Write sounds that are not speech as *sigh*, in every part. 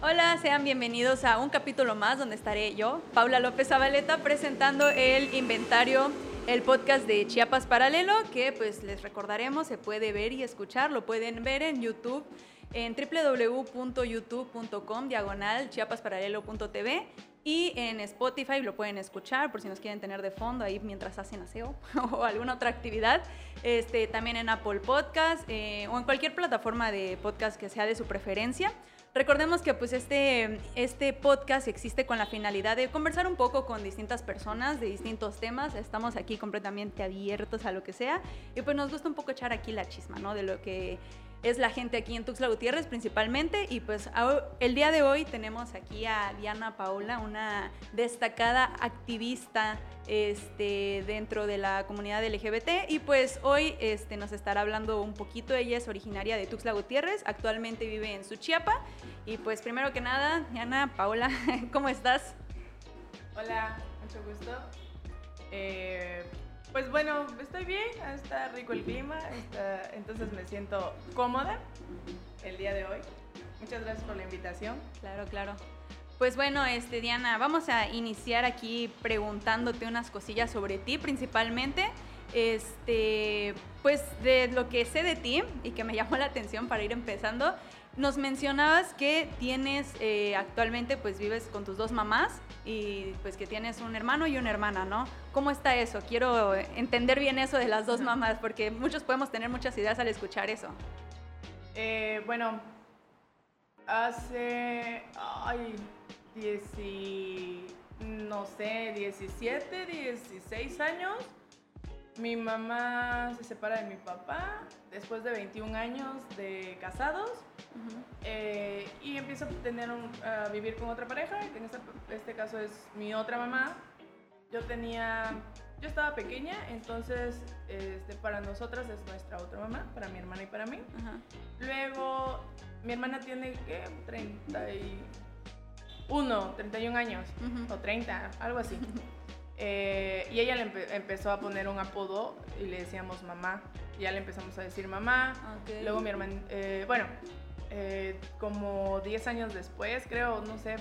Hola, sean bienvenidos a un capítulo más donde estaré yo, Paula López Zabaleta, presentando el inventario, el podcast de Chiapas Paralelo, que pues les recordaremos, se puede ver y escuchar, lo pueden ver en YouTube en www.youtube.com diagonal chiapasparalelo.tv y en Spotify lo pueden escuchar por si nos quieren tener de fondo ahí mientras hacen aseo *laughs* o alguna otra actividad. Este, también en Apple Podcast eh, o en cualquier plataforma de podcast que sea de su preferencia. Recordemos que pues este, este podcast existe con la finalidad de conversar un poco con distintas personas de distintos temas. Estamos aquí completamente abiertos a lo que sea y pues nos gusta un poco echar aquí la chisma, ¿no? De lo que es la gente aquí en Tuxtla Gutiérrez principalmente. Y pues el día de hoy tenemos aquí a Diana Paola, una destacada activista este, dentro de la comunidad LGBT. Y pues hoy este, nos estará hablando un poquito. Ella es originaria de Tuxtla Gutiérrez, actualmente vive en Suchiapa. Y pues primero que nada, Diana Paola, *laughs* ¿cómo estás? Hola, mucho gusto. Eh, pues bueno, estoy bien, está rico el clima, entonces me siento cómoda el día de hoy. Muchas gracias por la invitación. Claro, claro. Pues bueno, este, Diana, vamos a iniciar aquí preguntándote unas cosillas sobre ti principalmente. Este, pues de lo que sé de ti y que me llamó la atención para ir empezando, nos mencionabas que tienes eh, actualmente, pues vives con tus dos mamás y pues que tienes un hermano y una hermana, ¿no? ¿Cómo está eso? Quiero entender bien eso de las dos mamás, porque muchos podemos tener muchas ideas al escuchar eso. Eh, bueno, hace, ay, no sé, 17, 16 años mi mamá se separa de mi papá después de 21 años de casados eh, y empiezo a, tener a vivir con otra pareja, que en este, este, caso es mi otra mamá. Yo tenía, yo estaba pequeña, entonces este, para nosotras es nuestra otra mamá, para mi hermana y para mí. Luego, mi hermana tiene, ¿qué? 31, 31 años, o 30, algo así. *laughs* Eh, y ella le empezó a poner un apodo y le decíamos mamá. Ya le empezamos a decir mamá. Luego mi hermana, eh, bueno, eh, como 10 años después, creo, no sé,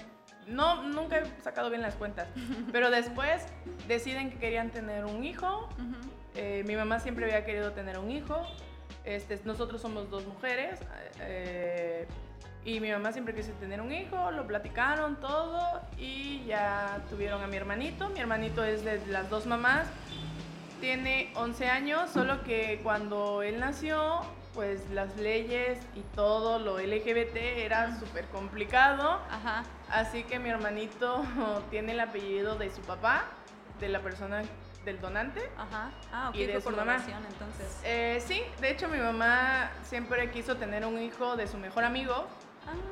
no, nunca he sacado bien las cuentas, *laughs* pero después deciden que querían tener un hijo. mi mamá siempre había querido tener un hijo. Este, nosotros somos dos mujeres. Y mi mamá siempre quiso tener un hijo, lo platicaron todo y ya tuvieron a mi hermanito. Mi hermanito es de las dos mamás, tiene 11 años, solo que cuando él nació, pues las leyes y todo lo LGBT era súper complicado. Ajá. Así que mi hermanito *laughs* tiene el apellido de su papá, de la persona del donante. Ajá. Ah, ok, y de su mamá. entonces. Eh, sí, de hecho mi mamá siempre quiso tener un hijo de su mejor amigo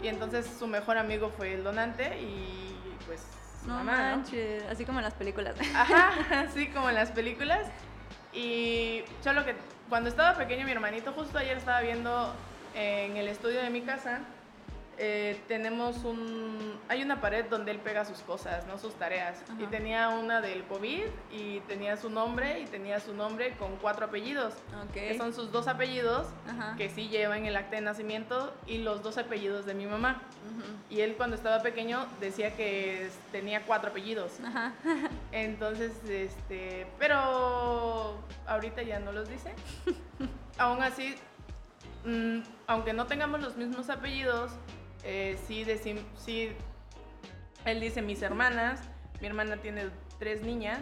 y entonces su mejor amigo fue el donante y pues... No manches, así como en las películas. Ajá, *laughs* así como en las películas. Y yo lo que cuando estaba pequeño mi hermanito justo ayer estaba viendo en el estudio de mi casa eh, tenemos un... Hay una pared donde él pega sus cosas, ¿no? Sus tareas. Y tenía una del COVID y tenía su nombre y tenía su nombre con cuatro apellidos. Que son sus dos apellidos que sí llevan el acta de nacimiento y los dos apellidos de mi mamá. Y él cuando estaba pequeño decía que tenía cuatro apellidos. *laughs* Entonces, este... Pero ahorita ya no los dice. *laughs* Aún así, mm, aunque no tengamos los mismos apellidos, eh, sí, sí, él dice mis hermanas, mi hermana tiene tres niñas,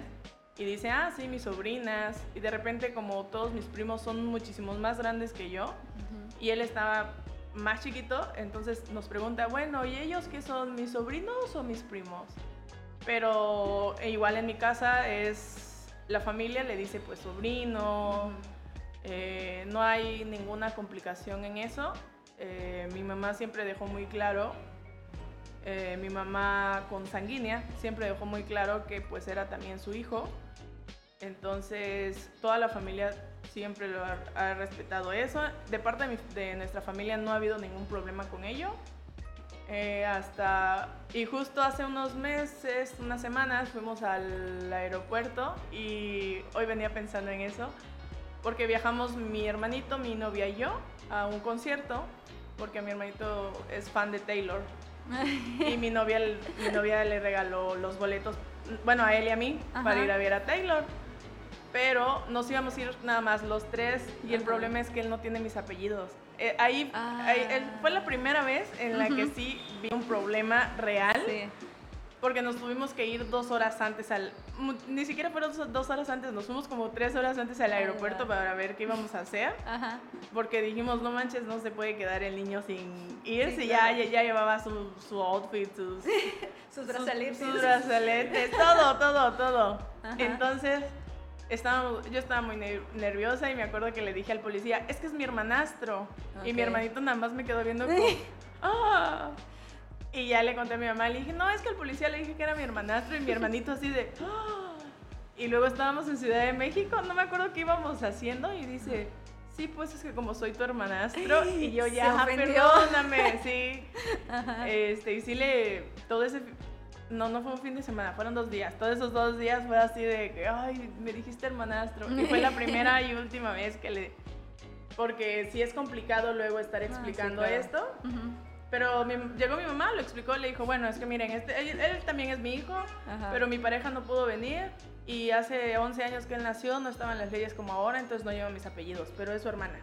y dice, ah, sí, mis sobrinas, y de repente como todos mis primos son muchísimos más grandes que yo, y él estaba más chiquito, entonces nos pregunta, bueno, ¿y ellos qué son, mis sobrinos o mis primos? Pero e igual en mi casa es, la familia le dice pues sobrino, eh, no hay ninguna complicación en eso. Eh, mi mamá siempre dejó muy claro, eh, mi mamá consanguínea siempre dejó muy claro que pues era también su hijo. Entonces toda la familia siempre lo ha, respetado eso. De parte de, nuestra familia no ha habido ningún problema con ello. Eh, hasta y justo hace unos meses, unas semanas, fuimos al aeropuerto y hoy venía pensando en eso porque viajamos mi hermanito, mi novia y yo a un concierto porque mi hermanito es fan de Taylor. *laughs* y mi novia, mi novia le regaló los boletos, bueno, a él y a mí, para ir a ver a Taylor. Pero nos íbamos a ir nada más los tres y el problema es que él no tiene mis apellidos. Eh, ahí, fue la primera vez en la que sí vi un problema real. Sí porque nos tuvimos que ir dos horas antes al... Ni siquiera fueron dos horas antes, nos fuimos como tres horas antes al aeropuerto para ver qué íbamos a hacer. Ajá. Porque dijimos, no manches, no se puede quedar el niño sin ir si ya, ya, llevaba su, su outfit, *laughs* sus, sus brazaletes. Sus, brazaletes, todo, todo, todo. Entonces... Estábamos, yo estaba muy nerviosa y me acuerdo que le dije al policía, es que es mi hermanastro. Y mi hermanito nada más me quedó viendo *laughs* como, ¡ah! Y ya le conté a mi mamá, le dije, no, es que el policía le dije que era mi hermanastro y mi hermanito así de... ¡Ah! Y luego estábamos en Ciudad de México, no me acuerdo qué íbamos haciendo y dice, sí, pues es que como soy tu hermanastro y yo ya, perdóname, sí. Este, y sí le, todo ese, no, no fue un fin de semana, fueron dos días. Todos esos dos días fue así de ay, me dijiste hermanastro. Y fue la *laughs* primera y última vez que le, porque sí es complicado luego estar ah, explicando esto. Pero llegó mi mamá, lo explicó, le dijo, bueno, es que miren, este, él, también es mi hijo, pero mi pareja no pudo venir y hace 11 años que él nació, no estaban las leyes como ahora, entonces no lleva mis apellidos, pero es su hermana.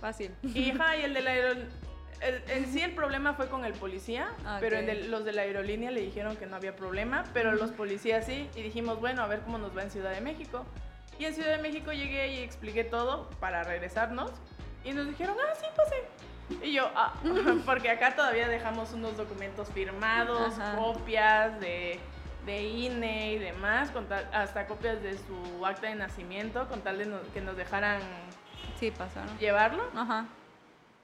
Fácil. Y, y el de la en sí el problema fue con el policía, pero los de la aerolínea le dijeron que no había problema, pero los policías sí, y dijimos, bueno, a ver cómo nos va en Ciudad de México. Y en Ciudad de México llegué y expliqué todo para regresarnos, y nos dijeron, ah, sí, pase. Y yo, ah, *laughs* porque acá todavía dejamos unos documentos firmados, copias de, de, INE y demás, con hasta copias de su acta de nacimiento, con tal de que nos dejaran sí, pasaron. llevarlo. Ajá.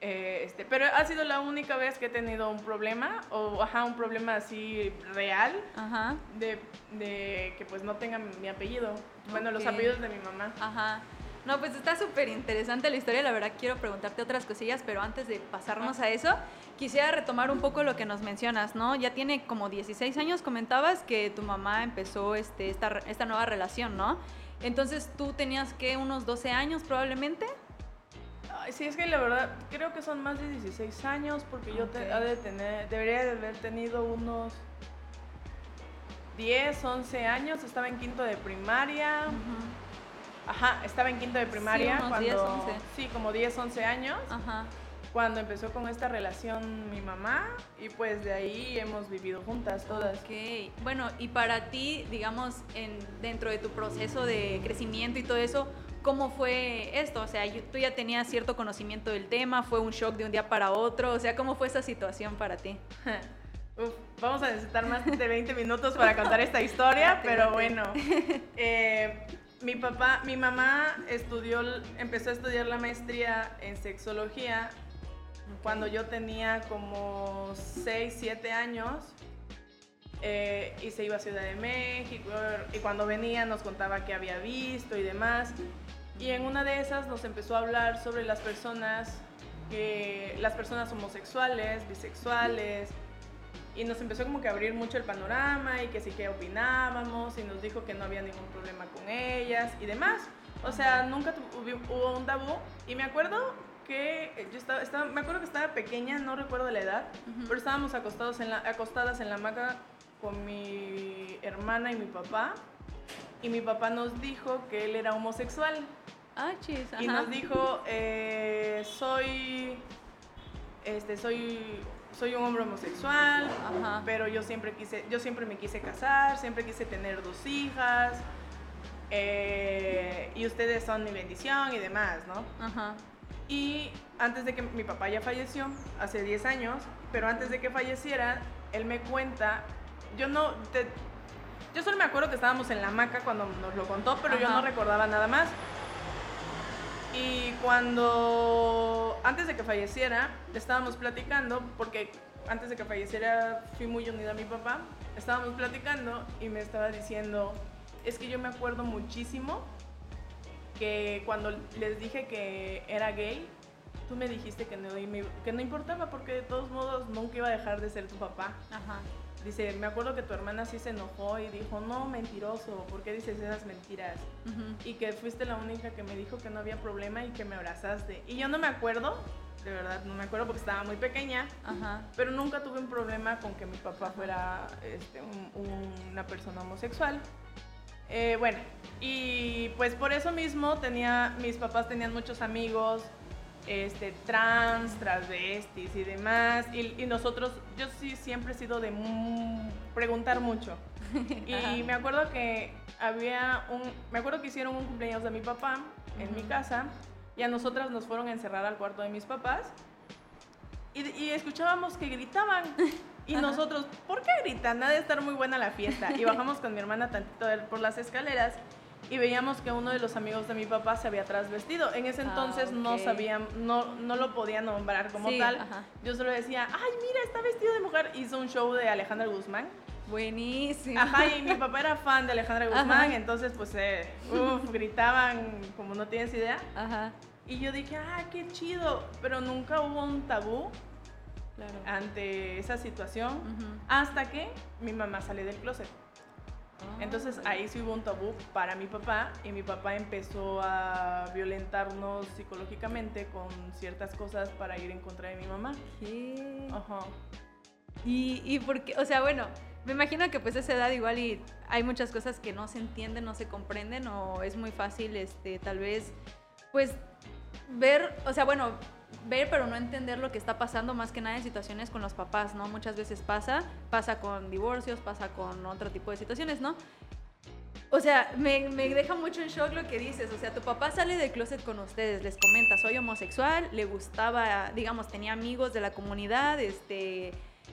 Eh, este, pero ha sido la única vez que he tenido un problema, o ajá, un problema así real, ajá. De, de que pues no tenga mi apellido. Bueno, los apellidos de mi mamá. Ajá. No, pues está súper interesante la historia, la verdad quiero preguntarte otras cosillas, pero antes de pasarnos a eso, quisiera retomar un poco lo que nos mencionas, ¿no? Ya tiene como 16 años, comentabas que tu mamá empezó este, esta, esta nueva relación, ¿no? Entonces tú tenías que unos 12 años probablemente. Ay, sí, es que la verdad creo que son más de 16 años porque yo te, de tener, debería de haber tenido unos 10, 11 años, estaba en quinto de primaria. Ajá, estaba en quinto de primaria. Sí, cuando, 10, 11. Sí, como 10, 11 años. Ajá. Cuando empezó con esta relación mi mamá y pues de ahí hemos vivido juntas todas. Ok, bueno, y para ti, digamos, en, dentro de tu proceso de crecimiento y todo eso, ¿cómo fue esto? O sea, tú ya tenías cierto conocimiento del tema, fue un shock de un día para otro, o sea, ¿cómo fue esa situación para ti? *laughs* Uf, vamos a necesitar más de 20 minutos para contar esta *laughs* historia, pero bueno. *laughs* Eh, mi papá, mi mamá estudió, empezó a estudiar la maestría en sexología cuando yo tenía como 6, 7 años. Eh, y se iba a Ciudad de México y cuando venía nos contaba qué había visto y demás. Y en una de esas nos empezó a hablar sobre las personas, las personas homosexuales, bisexuales, y nos empezó como que a abrir mucho el panorama y que sí que opinábamos y nos dijo que no había ningún problema con ellas y demás. O sea, nunca hubo un tabú y me acuerdo que yo estaba, estaba, me acuerdo que estaba pequeña, no recuerdo la edad, pero estábamos acostados en la, acostadas en la hamaca con mi hermana y mi papá y mi papá nos dijo que él era homosexual. Ah, chis, Y nos dijo, eh, soy, este, soy soy un hombre homosexual, pero yo siempre quise, yo siempre me quise casar, siempre quise tener dos hijas, eh, y ustedes son mi bendición y demás, ¿no? Y antes de que mi papá ya falleció, hace 10 años, pero antes de que falleciera, él me cuenta, yo no, yo solo me acuerdo que estábamos en la hamaca cuando nos lo contó, pero yo no recordaba nada más. Y cuando, antes de que falleciera, estábamos platicando, porque antes de que falleciera fui muy unida a mi papá, estábamos platicando y me estaba diciendo, es que yo me acuerdo muchísimo que cuando les dije que era gay, tú me dijiste que no, que no importaba porque de todos modos nunca iba a dejar de ser tu papá. Ajá. Dice, me acuerdo que tu hermana sí se enojó y dijo, no, mentiroso, ¿por qué dices esas mentiras? Y que fuiste la única que me dijo que no había problema y que me abrazaste. Y yo no me acuerdo de verdad no me acuerdo porque estaba muy pequeña, Ajá. pero nunca tuve un problema con que mi papá fuera este, un- una persona homosexual. Eh, bueno, y pues por eso mismo tenía, mis papás tenían muchos amigos este, trans, transvestis y demás, y, y nosotros, yo sí siempre he sido de preguntar mucho. *laughs* Y me acuerdo que había un, me acuerdo que hicieron un cumpleaños de mi papá en mi Ujú. casa y a nosotras nos fueron a encerrar al cuarto de mis papás y, y escuchábamos que gritaban. Y Ajá. nosotros, ¿por qué gritan? Ha de estar muy buena la fiesta. Y bajamos con mi hermana tantito por las escaleras y veíamos que uno de los amigos de mi papá se había trasvestido. En ese Ah, entonces no ok. sabían, no, no lo podía nombrar como Sí, tal. ajá. Yo solo decía, ay, mira, está vestido de mujer. Hizo un show de Alejandra Guzmán. Buenísimo. Ajá, y mi *laughs* papá era fan de Alejandra Ajá. Guzmán, entonces pues, eh, uf, gritaban como no tienes idea. Ajá. Y yo dije, ah, qué chido, pero nunca hubo un tabú Claro. ante esa situación Ujú. hasta que mi mamá sale del closet. Ah, Entonces ahí sí hubo un tabú para mi papá y mi papá empezó a violentarnos psicológicamente con ciertas cosas para ir en contra de mi mamá. ¿Qué? Ajá. Y, y porque, o sea, bueno, me imagino que pues a esa edad igual y hay muchas cosas que no se entienden, no se comprenden o es muy fácil, este, tal vez, pues ver, o sea, bueno, ver pero no entender lo que está pasando más que nada en situaciones con los papás, ¿no? Muchas veces pasa, pasa con divorcios, pasa con otro tipo de situaciones, ¿no? O sea, me, me deja mucho en shock lo que dices. O sea, tu papá sale del closet con ustedes, les comenta, soy homosexual, le gustaba, digamos, tenía amigos de la comunidad, este,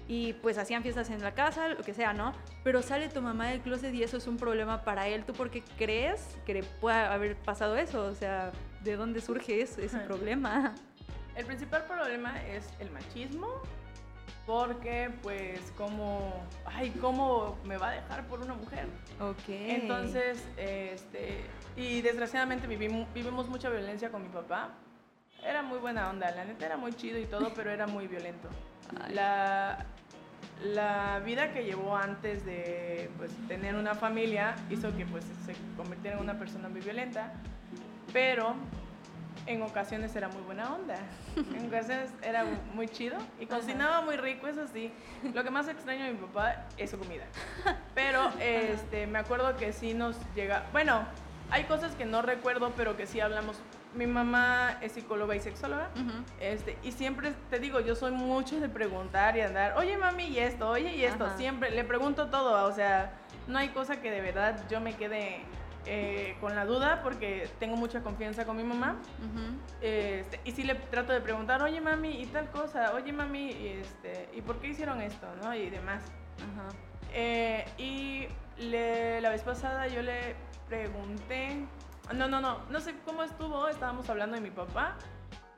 y pues hacían fiestas en la casa, lo que sea, ¿no? Pero sale tu mamá del closet y eso es un problema para él. ¿Tú por qué crees que le pueda haber pasado eso? O sea, ¿de dónde surge eso, ese problema? El principal problema es el machismo, porque pues como, ay, ¿cómo me va a dejar por una mujer? Ok. Entonces, este, y desgraciadamente vivimos, vivimos mucha violencia con mi papá. Era muy buena onda, la neta era muy chido y todo, pero era muy violento. Ay. La, la vida que llevó antes de pues, tener una familia hizo que pues, se convirtiera en una persona muy violenta, pero en ocasiones era muy buena onda. *laughs* En ocasiones era muy chido y cocinaba muy rico, eso sí. Lo que más extraño de mi papá es su comida. Pero *laughs* este, me acuerdo que sí nos llega. Bueno, hay cosas que no recuerdo, pero que sí hablamos. Mi mamá es psicóloga y sexóloga. Este, y siempre te digo, yo soy mucho de preguntar y andar, oye mami, y esto, oye, y esto. Ajá. Siempre le pregunto todo, o sea, no hay cosa que de verdad yo me quede eh, con la duda porque tengo mucha confianza con mi mamá. Este, y sí le trato de preguntar, oye mami, y tal cosa, oye mami, y, este, ¿y por qué hicieron esto? ¿no? Y demás. Eh, y le- la vez pasada yo le pregunté, no, no, no, no sé cómo estuvo, estábamos hablando de mi papá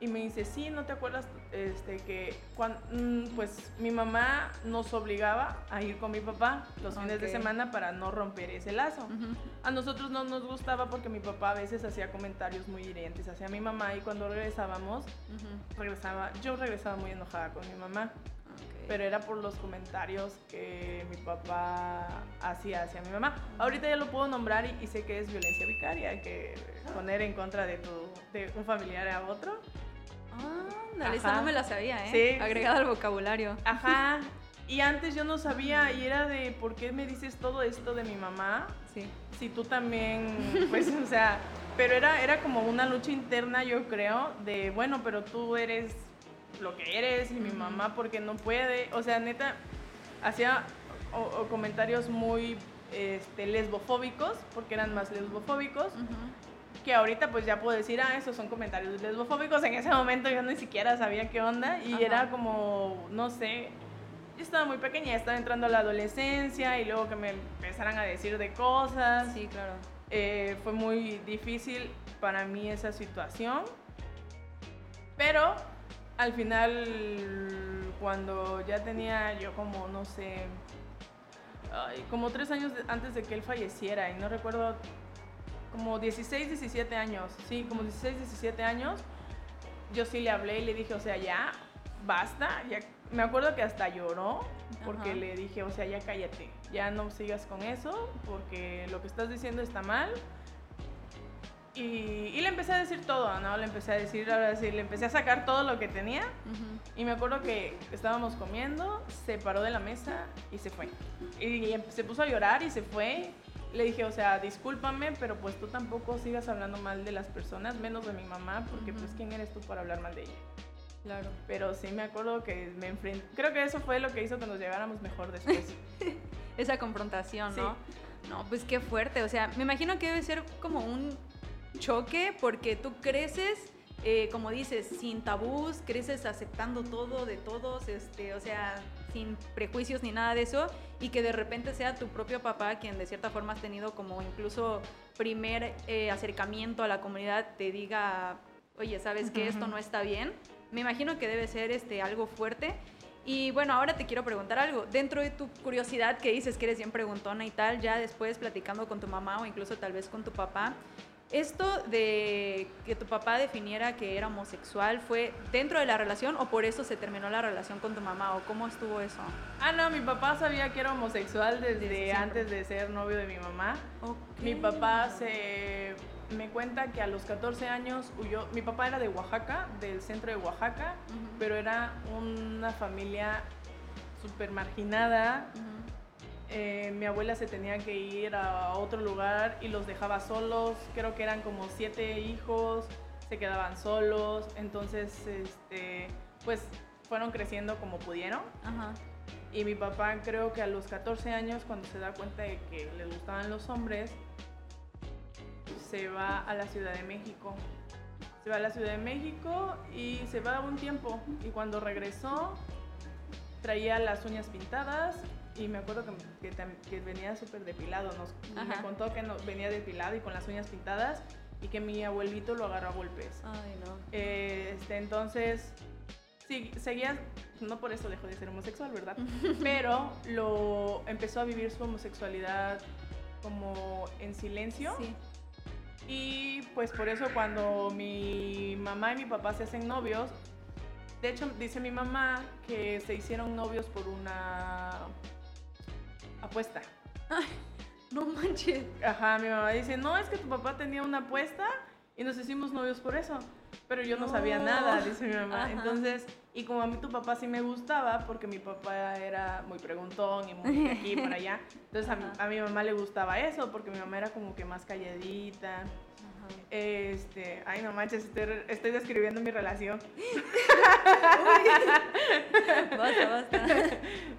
y me dice, sí, ¿no te acuerdas este, que cuan- mm, pues mi mamá nos obligaba a ir con mi papá los fines de Ok. semana para no romper ese lazo? A nosotros no nos gustaba porque mi papá a veces hacía comentarios muy hirientes hacia mi mamá y cuando regresábamos, regresaba, yo regresaba muy enojada con mi mamá pero era por los comentarios que mi papá hacía hacia mi mamá. Ahorita ya lo puedo nombrar y, y sé que es violencia vicaria, que poner en contra de, tu, de un familiar a otro. Ándale, esa no me la sabía, ¿eh? Sí. Agregada al vocabulario. Ajá. Y antes yo no sabía y era de, ¿por qué me dices todo esto de mi mamá? Sí. Si tú también, pues, o sea, pero era, era como una lucha interna, yo creo, de, bueno, pero tú eres lo que eres y mi mamá porque no puede. O sea, neta, hacía o- o comentarios muy este, lesbofóbicos, porque eran más lesbofóbicos, Ujú. Que ahorita pues ya puedo decir, ah, esos son comentarios lesbofóbicos. En ese momento yo ni siquiera sabía qué onda y Ajá. era como, no sé, yo estaba muy pequeña, estaba entrando a la adolescencia y luego que me empezaran a decir de cosas. Sí, claro. Eh, fue muy difícil para mí esa situación. Pero al final, cuando ya tenía yo como, no sé, como tres años antes de que él falleciera, y no recuerdo, como 16, 17 años, sí, como 16, 17 años, yo sí le hablé y le dije, o sea, ya, basta, ya, me acuerdo que hasta lloró, porque Ajá. le dije, o sea, ya cállate, ya no sigas con eso, porque lo que estás diciendo está mal. Y, y, le empecé a decir todo, ¿no? Le empecé a decir, ahora sí, le empecé a sacar todo lo que tenía. Y me acuerdo que estábamos comiendo, se paró de la mesa y se fue. Y, se puso a llorar y se fue. Le dije, o sea, discúlpame, pero pues tú tampoco sigas hablando mal de las personas, menos de mi mamá, porque pues quién eres tú para hablar mal de ella. Claro. Pero sí me acuerdo que me enfrenté. Creo que eso fue lo que hizo que nos lleváramos mejor después. *laughs* Esa confrontación, ¿no? No, pues qué fuerte. O sea, me imagino que debe ser como un choque porque tú creces, eh, como dices, sin tabús, creces aceptando todo de todos, este, o sea, sin prejuicios ni nada de eso, y que de repente sea tu propio papá quien de cierta forma has tenido como incluso primer eh, acercamiento a la comunidad, te diga, oye, ¿sabes que esto no está bien? Me imagino que debe ser este, algo fuerte. Y bueno, ahora te quiero preguntar algo. Dentro de tu curiosidad que dices que eres bien preguntona y tal, ya después platicando con tu mamá o incluso tal vez con tu papá, ¿Esto de que tu papá definiera que era homosexual fue dentro de la relación o por eso se terminó la relación con tu mamá o cómo estuvo eso? Ah, no, mi papá sabía que era homosexual desde, antes de ser novio de mi mamá. Mi papá se me cuenta que a los 14 años huyó. Mi papá era de Oaxaca, del centro de Oaxaca, pero era una familia súper marginada. Eh, mi abuela se tenía que ir a otro lugar y los dejaba solos. Creo que eran como siete hijos, se quedaban solos. Entonces, este, pues fueron creciendo como pudieron. Y mi papá creo que a los 14 años, cuando se da cuenta de que le gustaban los hombres, se va a la Ciudad de México. Se va a la Ciudad de México y se va un tiempo. Y cuando regresó, traía las uñas pintadas y me acuerdo que, que, venía súper depilado. Nos, me contó que no, venía depilado y con las uñas pintadas y que mi abuelito lo agarró a golpes. Ay, no. este, entonces, sí, seguía, no por eso dejó de ser homosexual, ¿verdad? *laughs* Pero lo empezó a vivir su homosexualidad como en silencio. Sí. Y pues por eso cuando mi mamá y mi papá se hacen novios, de hecho dice mi mamá que se hicieron novios por una apuesta. Ay, no manches. Ajá, mi mamá dice, no, es que tu papá tenía una apuesta y nos hicimos novios por eso. Pero yo no, sabía nada, dice mi mamá. Entonces, y como a mí tu papá sí me gustaba, porque mi papá era muy preguntón y muy de aquí para allá, entonces a, a, mi mamá le gustaba eso, porque mi mamá era como que más calladita. Este, ay no manches, estoy, describiendo mi relación. *laughs* *laughs* basta, basta.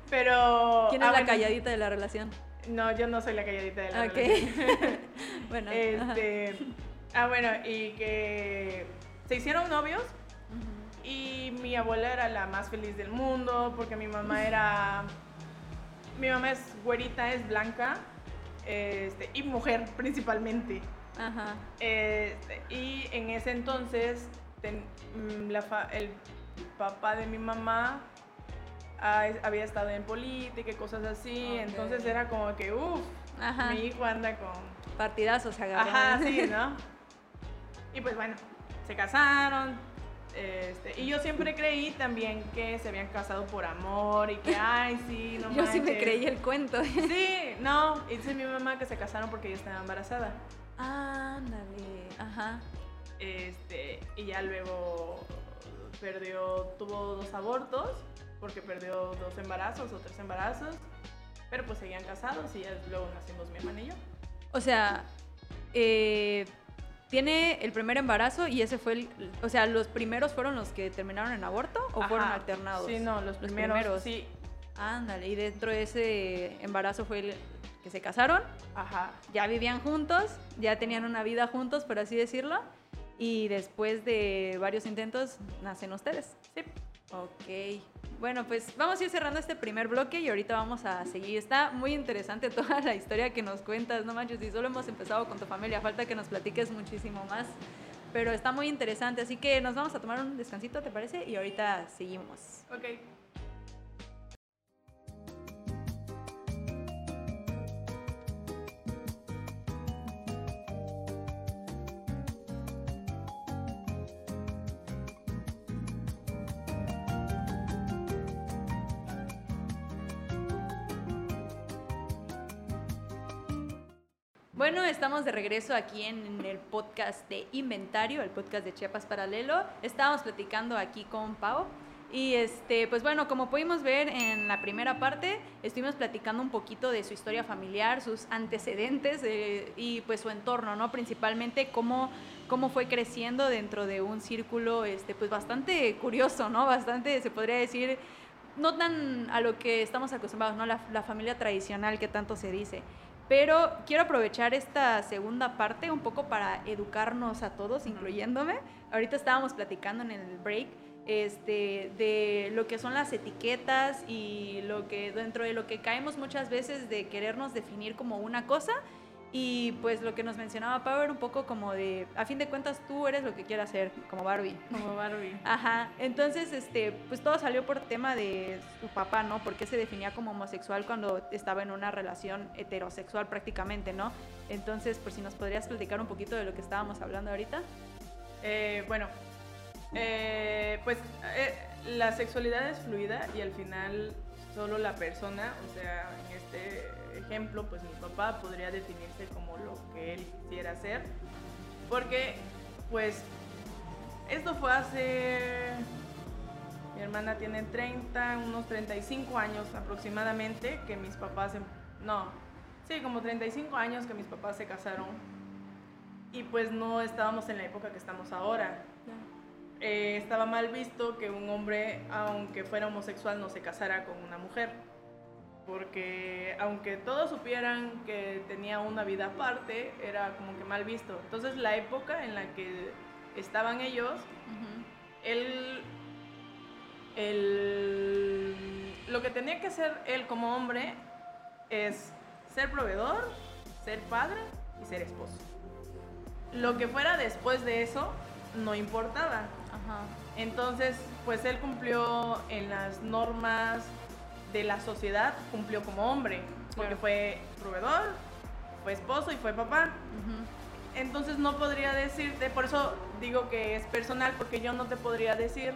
Pero. ¿Quién es ah, la calladita de la relación? No, yo no soy la calladita de la relación. *laughs* bueno. Este, ah, bueno, y que se hicieron novios. Y mi abuela era la más feliz del mundo porque mi mamá era. Mi mamá es güerita, es blanca. Este, y mujer principalmente. Ajá. Este, y en ese entonces mm, el papá de mi mamá había estado en política y cosas así, entonces era como que, uff, mi hijo anda con... Partidazos agarrados. Ajá, sí, *laughs* ¿no? y pues bueno, se casaron, este, y yo siempre creí también que se habían casado por amor y que, ay, sí, no *laughs* Yo sí me creí el cuento. Sí, no. Y dice mi mamá que se casaron porque ella estaba embarazada. Ándale, ajá. Este, y ya luego perdió, tuvo dos abortos, porque perdió dos embarazos o tres embarazos, pero pues seguían casados y ya luego nacimos mi hermana y yo. O sea, eh, tiene el primer embarazo y ese fue el, o sea, los primeros fueron los que terminaron en aborto o fueron alternados? Sí, no, los, primeros, sí. Ándale, y dentro de ese embarazo fue el, que se casaron, Ajá. ya vivían juntos, ya tenían una vida juntos, por así decirlo, y después de varios intentos nacen ustedes. Sí. Ok. Bueno, pues vamos a ir cerrando este primer bloque y ahorita vamos a seguir. Está muy interesante *laughs* toda la historia que nos cuentas, no manches, y solo hemos empezado con tu familia, falta que nos platiques muchísimo más. Pero está muy interesante, así que nos vamos a tomar un descansito, ¿te parece? Y ahorita seguimos. Ok. Bueno, estamos de regreso aquí en el podcast de Inventario, el podcast de Chiapas Paralelo. Estábamos platicando aquí con Pau. Y este, pues bueno, como pudimos ver en la primera parte, estuvimos platicando un poquito de su historia familiar, sus antecedentes eh, y pues su entorno, ¿no? Principalmente cómo, cómo fue creciendo dentro de un círculo, este, pues bastante curioso, ¿no? Bastante, se podría decir, no tan a lo que estamos acostumbrados, ¿no? La, la familia tradicional que tanto se dice. Pero quiero aprovechar esta segunda parte un poco para educarnos a todos, incluyéndome. Ahorita estábamos platicando en el break este, de lo que son las etiquetas y lo que dentro de lo que caemos muchas veces de querernos definir como una cosa y pues lo que nos mencionaba Power un poco como de, a fin de cuentas tú eres lo que quieras ser, como Barbie. Como Barbie. *laughs* Ajá, entonces este, pues todo salió por tema de su papá, ¿no? Porque se definía como homosexual cuando estaba en una relación heterosexual prácticamente, ¿no? Entonces, por si nos podrías platicar un poquito de lo que estábamos hablando ahorita. Eh, bueno, eh, pues eh, la sexualidad es fluida y al final solo la persona, o sea, en este ejemplo, pues mi papá podría definirse como lo que él quisiera ser, porque pues esto fue hace, mi hermana tiene 30, unos 35 años aproximadamente, que mis papás, em, no, sí, como 35 años que mis papás se casaron y pues no estábamos en la época que estamos ahora. Eh, estaba mal visto que un hombre, aunque fuera homosexual, no se casara con una mujer porque aunque todos supieran que tenía una vida aparte, era como que mal visto. Entonces la época en la que estaban ellos, él, lo que tenía que hacer él como hombre es ser proveedor, ser padre y ser esposo. Lo que fuera después de eso no importaba. Entonces, pues él cumplió en las normas de la sociedad cumplió como hombre, porque fue proveedor, fue esposo y fue papá. Entonces no podría decirte, por eso digo que es personal, porque yo no te podría decir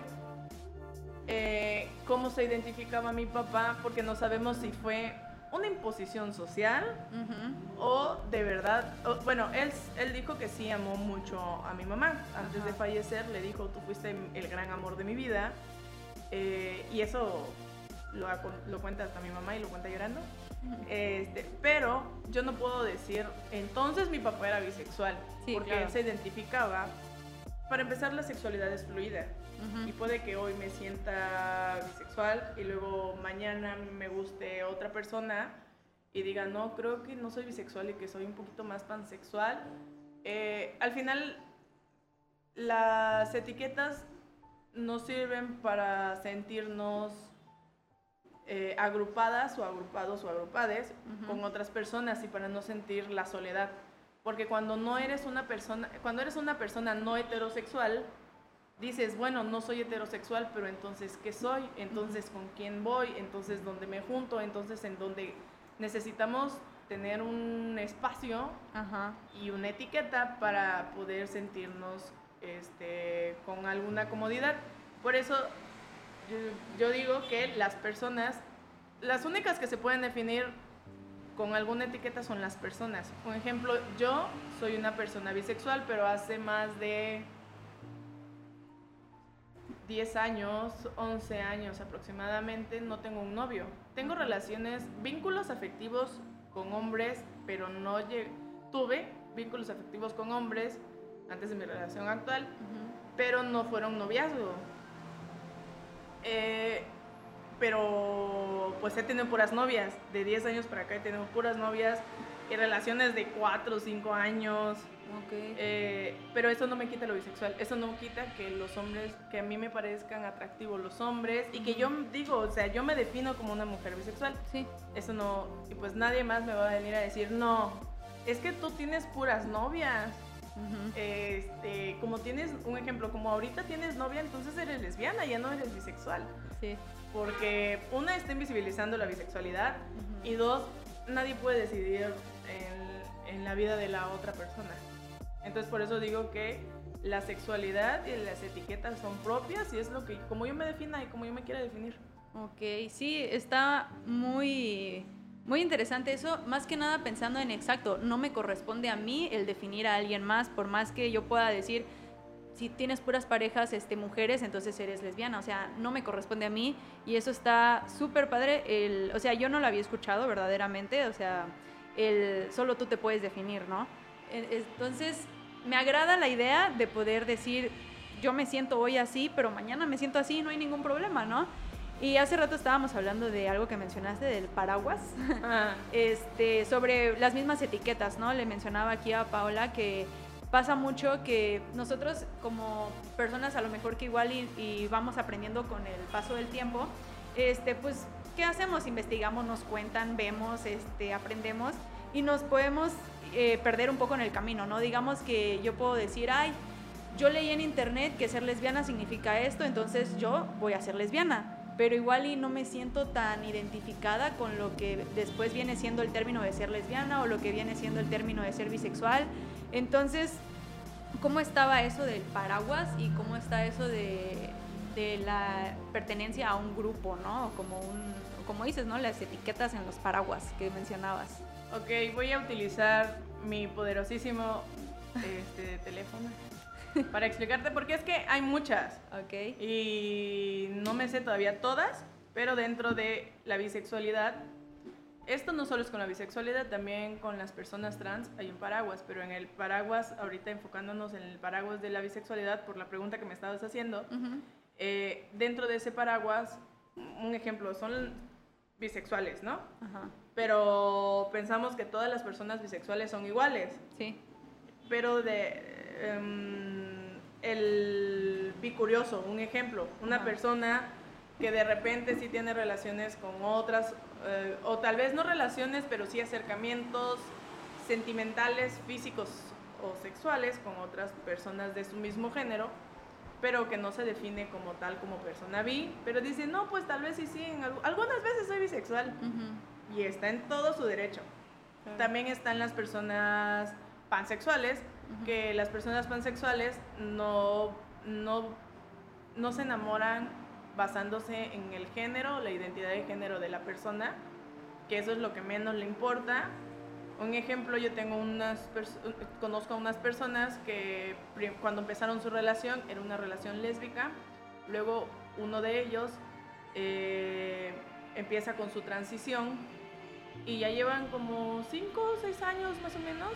eh, cómo se identificaba mi papá, porque no sabemos si fue una imposición social o de verdad, bueno, él, él dijo que sí amó mucho a mi mamá. Antes de fallecer le dijo, tú fuiste el gran amor de mi vida. Eh, y eso lo, lo cuenta hasta mi mamá y lo cuenta llorando. Este, pero yo no puedo decir, entonces mi papá era bisexual, porque él se identificaba. Para empezar, la sexualidad es fluida. Y puede que hoy me sienta bisexual y luego mañana me guste otra persona y diga, no, creo que no soy bisexual y que soy un poquito más pansexual. Eh, al final, las etiquetas nos sirven para sentirnos eh, agrupadas o agrupados o agrupades con otras personas y para no sentir la soledad. Porque cuando no eres una persona, cuando eres una persona no heterosexual, dices, bueno, no soy heterosexual, pero entonces, ¿qué soy? Entonces, ¿con quién voy? Entonces, ¿dónde me junto? Entonces, ¿en dónde necesitamos tener un espacio y una etiqueta para poder sentirnos este, con alguna comodidad? Por eso yo, digo que las personas, las únicas que se pueden definir con alguna etiqueta son las personas. Por ejemplo, yo soy una persona bisexual, pero hace más de 10 años, 11 años aproximadamente, no tengo un novio. Tengo relaciones, vínculos afectivos con hombres, pero no tuve vínculos afectivos con hombres antes de mi relación actual, pero no fueron noviazgo. Eh, pero pues he tenido puras novias. De 10 años para acá he tenido puras novias y relaciones de 4 o 5 años. Eh, pero eso no me quita lo bisexual. Eso no quita que los hombres, que a mí me parezcan atractivos los hombres y que yo digo, o sea, yo me defino como una mujer bisexual. Sí. Eso no. Y pues nadie más me va a venir a decir, no, es que tú tienes puras novias este, como tienes un ejemplo, como ahorita tienes novia, entonces eres lesbiana, ya no eres bisexual. Sí. Porque una está invisibilizando la bisexualidad y dos, nadie puede decidir en, en, la vida de la otra persona. Entonces por eso digo que la sexualidad y las etiquetas son propias y es lo que, como yo me defina y como yo me quiera definir. Ok, sí, está muy Muy interesante eso, más que nada pensando en exacto, no me corresponde a mí el definir a alguien más, por más que yo pueda decir, si tienes puras parejas este, mujeres, entonces eres lesbiana, o sea, no me corresponde a mí y eso está súper padre, el, o sea, yo no lo había escuchado verdaderamente, o sea, el, solo tú te puedes definir, ¿no? Entonces, me agrada la idea de poder decir, yo me siento hoy así, pero mañana me siento así, no hay ningún problema, ¿no? Y hace rato estábamos hablando de algo que mencionaste, del paraguas, *laughs* ah. este, sobre las mismas etiquetas, ¿no? Le mencionaba aquí a Paola que pasa mucho que nosotros como personas a lo mejor que igual y, vamos aprendiendo con el paso del tiempo, este, pues, ¿qué hacemos? Investigamos, nos cuentan, vemos, este, aprendemos y nos podemos eh, perder un poco en el camino, ¿no? Digamos que yo puedo decir, ay, yo leí en internet que ser lesbiana significa esto, entonces yo voy a ser lesbiana pero igual y no me siento tan identificada con lo que después viene siendo el término de ser lesbiana o lo que viene siendo el término de ser bisexual. Entonces, ¿cómo estaba eso del paraguas y cómo está eso de, de la pertenencia a un grupo, ¿no? Como, un, como dices, ¿no? Las etiquetas en los paraguas que mencionabas. Ok, voy a utilizar mi poderosísimo este, teléfono *laughs* para explicarte, porque es que hay muchas. Ok. Y no me sé todavía todas, pero dentro de la bisexualidad, esto no solo es con la bisexualidad, también con las personas trans hay un paraguas, pero en el paraguas, ahorita enfocándonos en el paraguas de la bisexualidad, por la pregunta que me estabas haciendo, eh, dentro de ese paraguas, un ejemplo, son bisexuales, ¿no? Ajá. Pero pensamos que todas las personas bisexuales son iguales. Sí. Pero de... Em, el bicurioso, un ejemplo, una persona que de repente sí tiene relaciones con otras, eh, o tal vez no relaciones, pero sí acercamientos sentimentales, físicos o sexuales con otras personas de su mismo género, pero que no se define como tal, como persona bi, pero dice, no, pues tal vez sí, sí, algunas veces soy bisexual, y está en todo su derecho. También están las personas pansexuales, que las personas pansexuales no, no, no se enamoran basándose en el género, la identidad de género de la persona, que eso es lo que menos le importa. Un ejemplo, yo tengo unas conozco a unas personas que cuando empezaron su relación era una relación lésbica, luego uno de ellos eh, empieza con su transición y ya llevan como 5 o 6 años más o menos.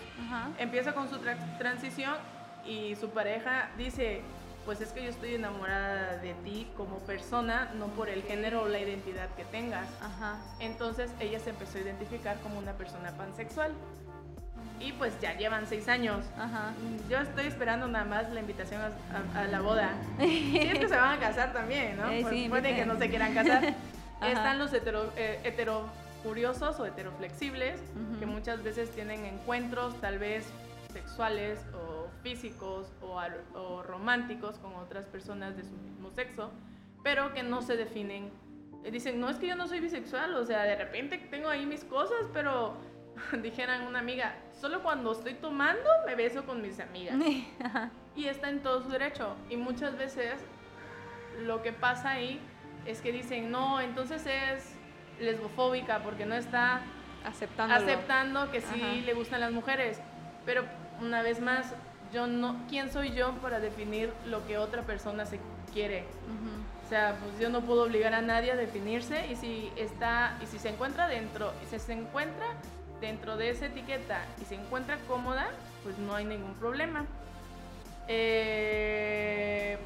Empieza con su transición y su pareja dice, pues es que yo estoy enamorada de ti como persona, no por el género o la identidad que tengas. Entonces ella se empezó a identificar como una persona pansexual. Y pues ya llevan seis años. Yo estoy esperando nada más la invitación a, la boda. Si es que se van a casar también, ¿no? *laughs* Eh, pues puede que no se quieran casar. *laughs* Están los hetero, eh, hetero curiosos o heteroflexibles, que muchas veces tienen encuentros tal vez sexuales o físicos o, románticos con otras personas de su mismo sexo, pero que no se definen. Dicen, no es que yo no soy bisexual, o sea, de repente tengo ahí mis cosas, pero *laughs* dijeran una amiga, solo cuando estoy tomando me beso con mis amigas. *laughs* y está en todo su derecho. Y muchas veces lo que pasa ahí es que dicen, no, entonces es lesbofóbica porque no está aceptando que sí le gustan las mujeres. Pero una vez más, yo no, ¿quién soy yo para definir lo que otra persona se quiere? O sea, pues yo no puedo obligar a nadie a definirse y si está y si se encuentra dentro, y si se encuentra dentro de esa etiqueta y se encuentra cómoda, pues no hay ningún problema. Eh,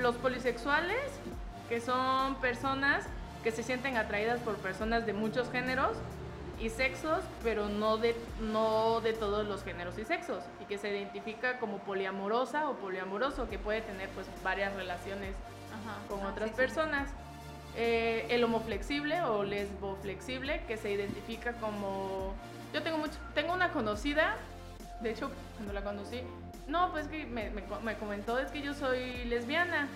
los polisexuales, que son personas que se sienten atraídas por personas de muchos géneros y sexos, pero no de, no de todos los géneros y sexos, y que se identifica como poliamorosa o poliamoroso, que puede tener pues varias relaciones con ah, otras personas. Eh, el homoflexible o lesboflexible, que se identifica como... Yo tengo, mucho, tengo una conocida, de hecho, cuando la conocí, no, pues que me, me, comentó, es que yo soy lesbiana.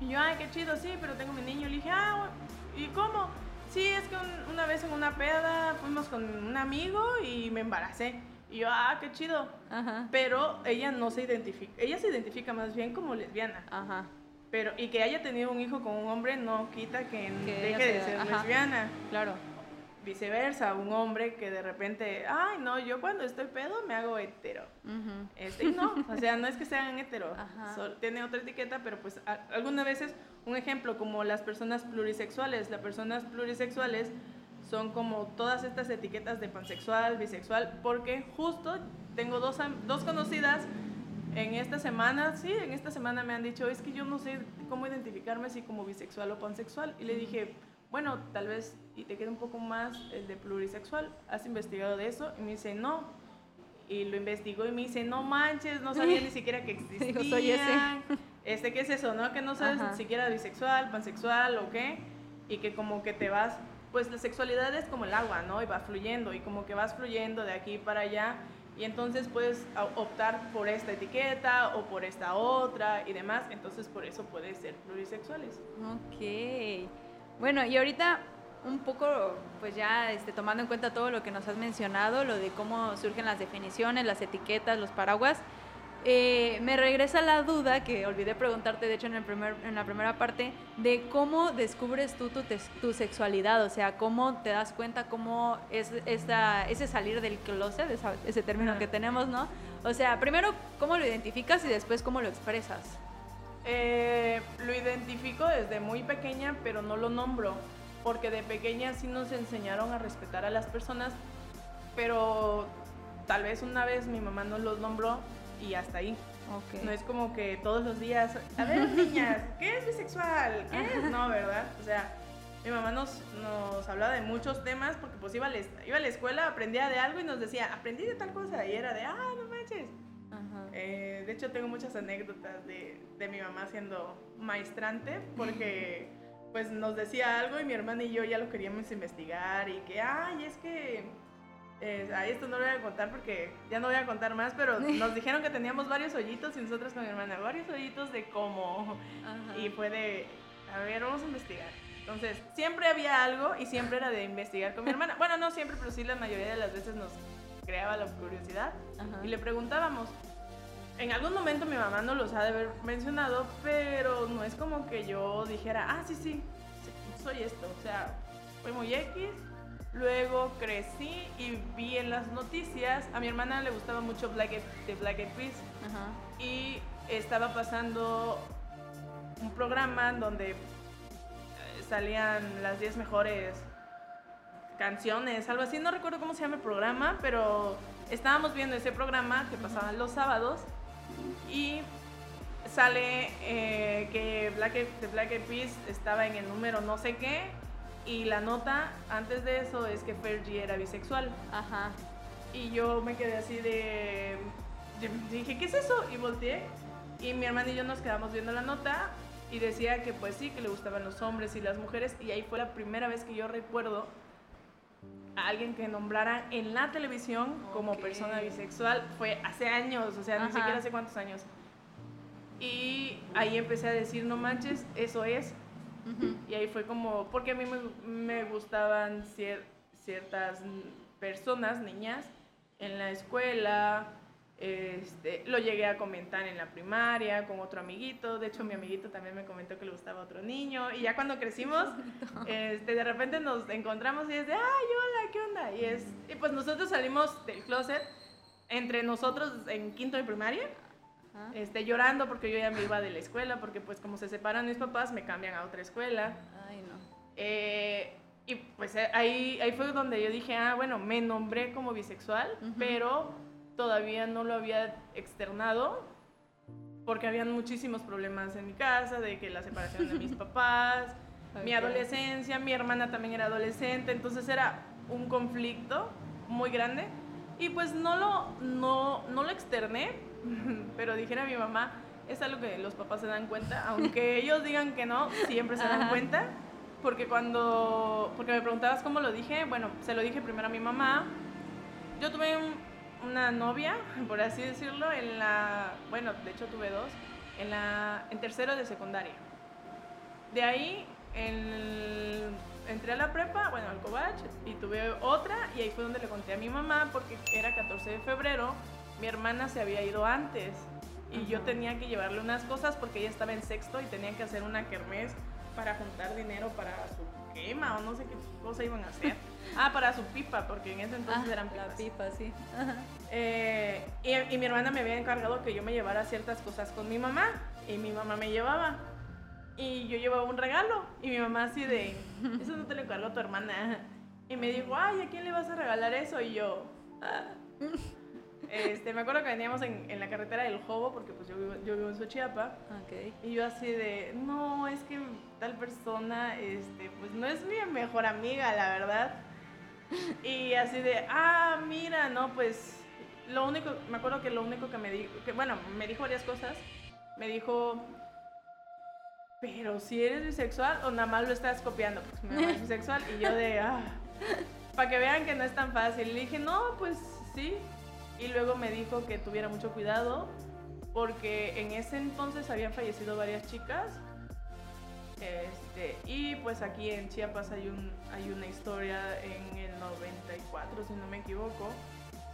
Y yo, ay, qué chido, sí, pero tengo mi niño. Le dije, ah, ¿y cómo? Sí, es que una vez en una peda fuimos con un amigo y me embaracé. Y yo, ah, qué chido. Ajá. Pero ella no se identifica, ella se identifica más bien como lesbiana. Ajá. Pero, y que haya tenido un hijo con un hombre no quita que, deje de ser lesbiana. Claro. Viceversa, un hombre que de repente, ay, no, yo cuando estoy pedo me hago hetero. este, no, *laughs* o sea, no es que sean hetero, tiene otra etiqueta, pero pues algunas veces, un ejemplo, como las personas plurisexuales, las personas plurisexuales son como todas estas etiquetas de pansexual, bisexual, porque justo tengo dos, dos conocidas en esta semana, sí, en esta semana me han dicho, es que yo no sé cómo identificarme si como bisexual o pansexual. Y le dije, bueno, tal vez y te queda un poco más el de plurisexual. ¿Has investigado de eso? Y me dice, no. Y lo investigó y me dice, no manches, no sabía ni siquiera que existía. *laughs* Digo, soy ese. Este, ¿qué es eso, no? Que no sabes ni siquiera bisexual, pansexual o qué. Y que como que te vas, pues la sexualidad es como el agua, ¿no? Y va fluyendo. Y como que vas fluyendo de aquí para allá. Y entonces puedes optar por esta etiqueta o por esta otra y demás. Entonces por eso puedes ser plurisexuales. Ok. Bueno, y ahorita un poco, pues ya este, tomando en cuenta todo lo que nos has mencionado, lo de cómo surgen las definiciones, las etiquetas, los paraguas, eh, me regresa la duda que olvidé preguntarte, de hecho, en, el primer, en la primera parte, de cómo descubres tú tu, tu, sexualidad, o sea, cómo te das cuenta cómo es esa, ese salir del closet, ese término que tenemos, ¿no? O sea, primero, cómo lo identificas y después cómo lo expresas. Eh, lo identifico desde muy pequeña, pero no lo nombro, porque de pequeña sí nos enseñaron a respetar a las personas, pero tal vez una vez mi mamá no los nombró y hasta ahí. No es como que todos los días, a ver *laughs* niñas, ¿qué es bisexual? ¿Qué es? No, ¿verdad? O sea, mi mamá nos, nos hablaba de muchos temas porque pues iba a, la, iba a la escuela, aprendía de algo y nos decía, aprendí de tal cosa y era de, ah, no manches. Eh, de hecho, tengo muchas anécdotas de, de, mi mamá siendo maestrante, porque *laughs* pues nos decía algo y mi hermana y yo ya lo queríamos investigar y que, ay, es que... Eh, esto no lo voy a contar porque ya no voy a contar más, pero *laughs* nos dijeron que teníamos varios hoyitos y nosotros con mi hermana, varios hoyitos de cómo. Y fue de, a ver, vamos a investigar. Entonces, siempre había algo y siempre era de investigar con mi hermana. *laughs* Bueno, no siempre, pero sí la mayoría de las veces nos creaba la curiosidad y le preguntábamos. En algún momento mi mamá no los ha de haber mencionado, pero no es como que yo dijera, ah, sí, sí, soy esto. O sea, fue muy X. Luego crecí y vi en las noticias, a mi hermana le gustaba mucho Black de Black Eyed Peas y estaba pasando un programa donde eh, salían las 10 mejores canciones, algo así, no recuerdo cómo se llama el programa, pero estábamos viendo ese programa que pasaban los sábados y sale eh, que Black, The Black Eyed Peas estaba en el número no sé qué y la nota antes de eso es que Fergie era bisexual. Ajá. Y yo me quedé así de... Dije, ¿qué es eso? Y volteé y mi hermana y yo nos quedamos viendo la nota y decía que pues sí, que le gustaban los hombres y las mujeres y ahí fue la primera vez que yo recuerdo alguien que nombrara en la televisión como persona bisexual. Fue hace años, o sea, ni siquiera hace cuántos años. Y ahí empecé a decir, no manches, eso es. Y ahí fue como, porque a mí me, me gustaban ciertas personas, niñas, en la escuela, este, lo llegué a comentar en la primaria con otro amiguito. De hecho, mi amiguito también me comentó que le gustaba otro niño. Y ya cuando crecimos, *laughs* este, de repente nos encontramos y es de, ay, hola, ¿qué onda? Y, es, y pues nosotros salimos del closet entre nosotros en quinto de primaria. Este, llorando porque yo ya me iba de la escuela, porque pues como se separan mis papás, me cambian a otra escuela. Ay, no. Eh, y pues eh, ahí, ahí fue donde yo dije, ah, bueno, me nombré como bisexual, pero todavía no lo había externado porque habían muchísimos problemas en mi casa, de que la separación de mis *laughs* papás, mi adolescencia, mi hermana también era adolescente, entonces era un conflicto muy grande. Y pues no lo, no, no lo externé, *laughs* pero dijera mi mamá, es algo que los papás se dan cuenta, aunque *laughs* ellos digan que no, siempre se dan cuenta, porque cuando, porque me preguntabas cómo lo dije, bueno, se lo dije primero a mi mamá, yo tuve un, una novia, por así decirlo, en la, bueno, de hecho tuve dos, en, la, en tercero de secundaria. De ahí entré a la prepa, bueno, al Cobach, y tuve otra, y ahí fue donde le conté a mi mamá, porque era 14 de febrero, mi hermana se había ido antes, y yo tenía que llevarle unas cosas porque ella estaba en sexto y tenía que hacer una kermés para juntar dinero para su quema o no sé qué cosa iban a hacer. Ah, para su pipa, porque en ese entonces Ah, eran la pipas. pipa, sí. Ajá. Eh, y, y mi hermana me había encargado que yo me llevara ciertas cosas con mi mamá y mi mamá me llevaba. Y yo llevaba un regalo y mi mamá así de, *laughs* eso no te lo encargó tu hermana. Y me dijo, ay, ¿a quién le vas a regalar eso? Y yo, "Ah". este, me acuerdo que veníamos en, en la carretera del Jobo, porque pues yo vivo, yo vivo en Xochiapa. Ok. Y yo así de, no, es que tal persona, este, pues no es mi mejor amiga, la verdad. Y así de, ah, mira, no, pues lo único, me acuerdo que lo único que me dijo, que bueno, me dijo varias cosas. Me dijo, pero si eres bisexual o nada más lo estás copiando, porque mi mamá es bisexual. Y yo de, ah, para que vean que no es tan fácil. Le dije, no, pues sí. Y luego me dijo que tuviera mucho cuidado porque en ese entonces habían fallecido varias chicas. Este, y pues aquí en Chiapas hay, un, hay una historia en el 94, si no me equivoco,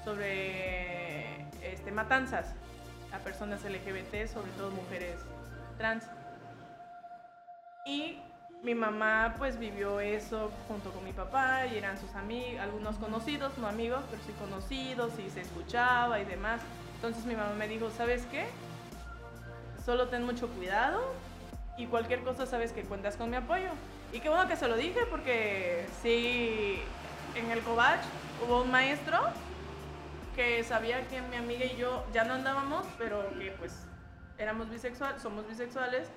sobre este, matanzas a personas LGBT, sobre todo mujeres trans. Y mi mamá pues vivió eso junto con mi papá y eran sus amigos, algunos conocidos, no amigos, pero sí conocidos y se escuchaba y demás. Entonces mi mamá me dijo, ¿sabes qué? Solo ten mucho cuidado y cualquier cosa sabes que cuentas con mi apoyo. Y qué bueno que se lo dije porque sí, en el Covach hubo un maestro que sabía que mi amiga y yo ya no andábamos, pero que pues éramos bisexuales, somos bisexuales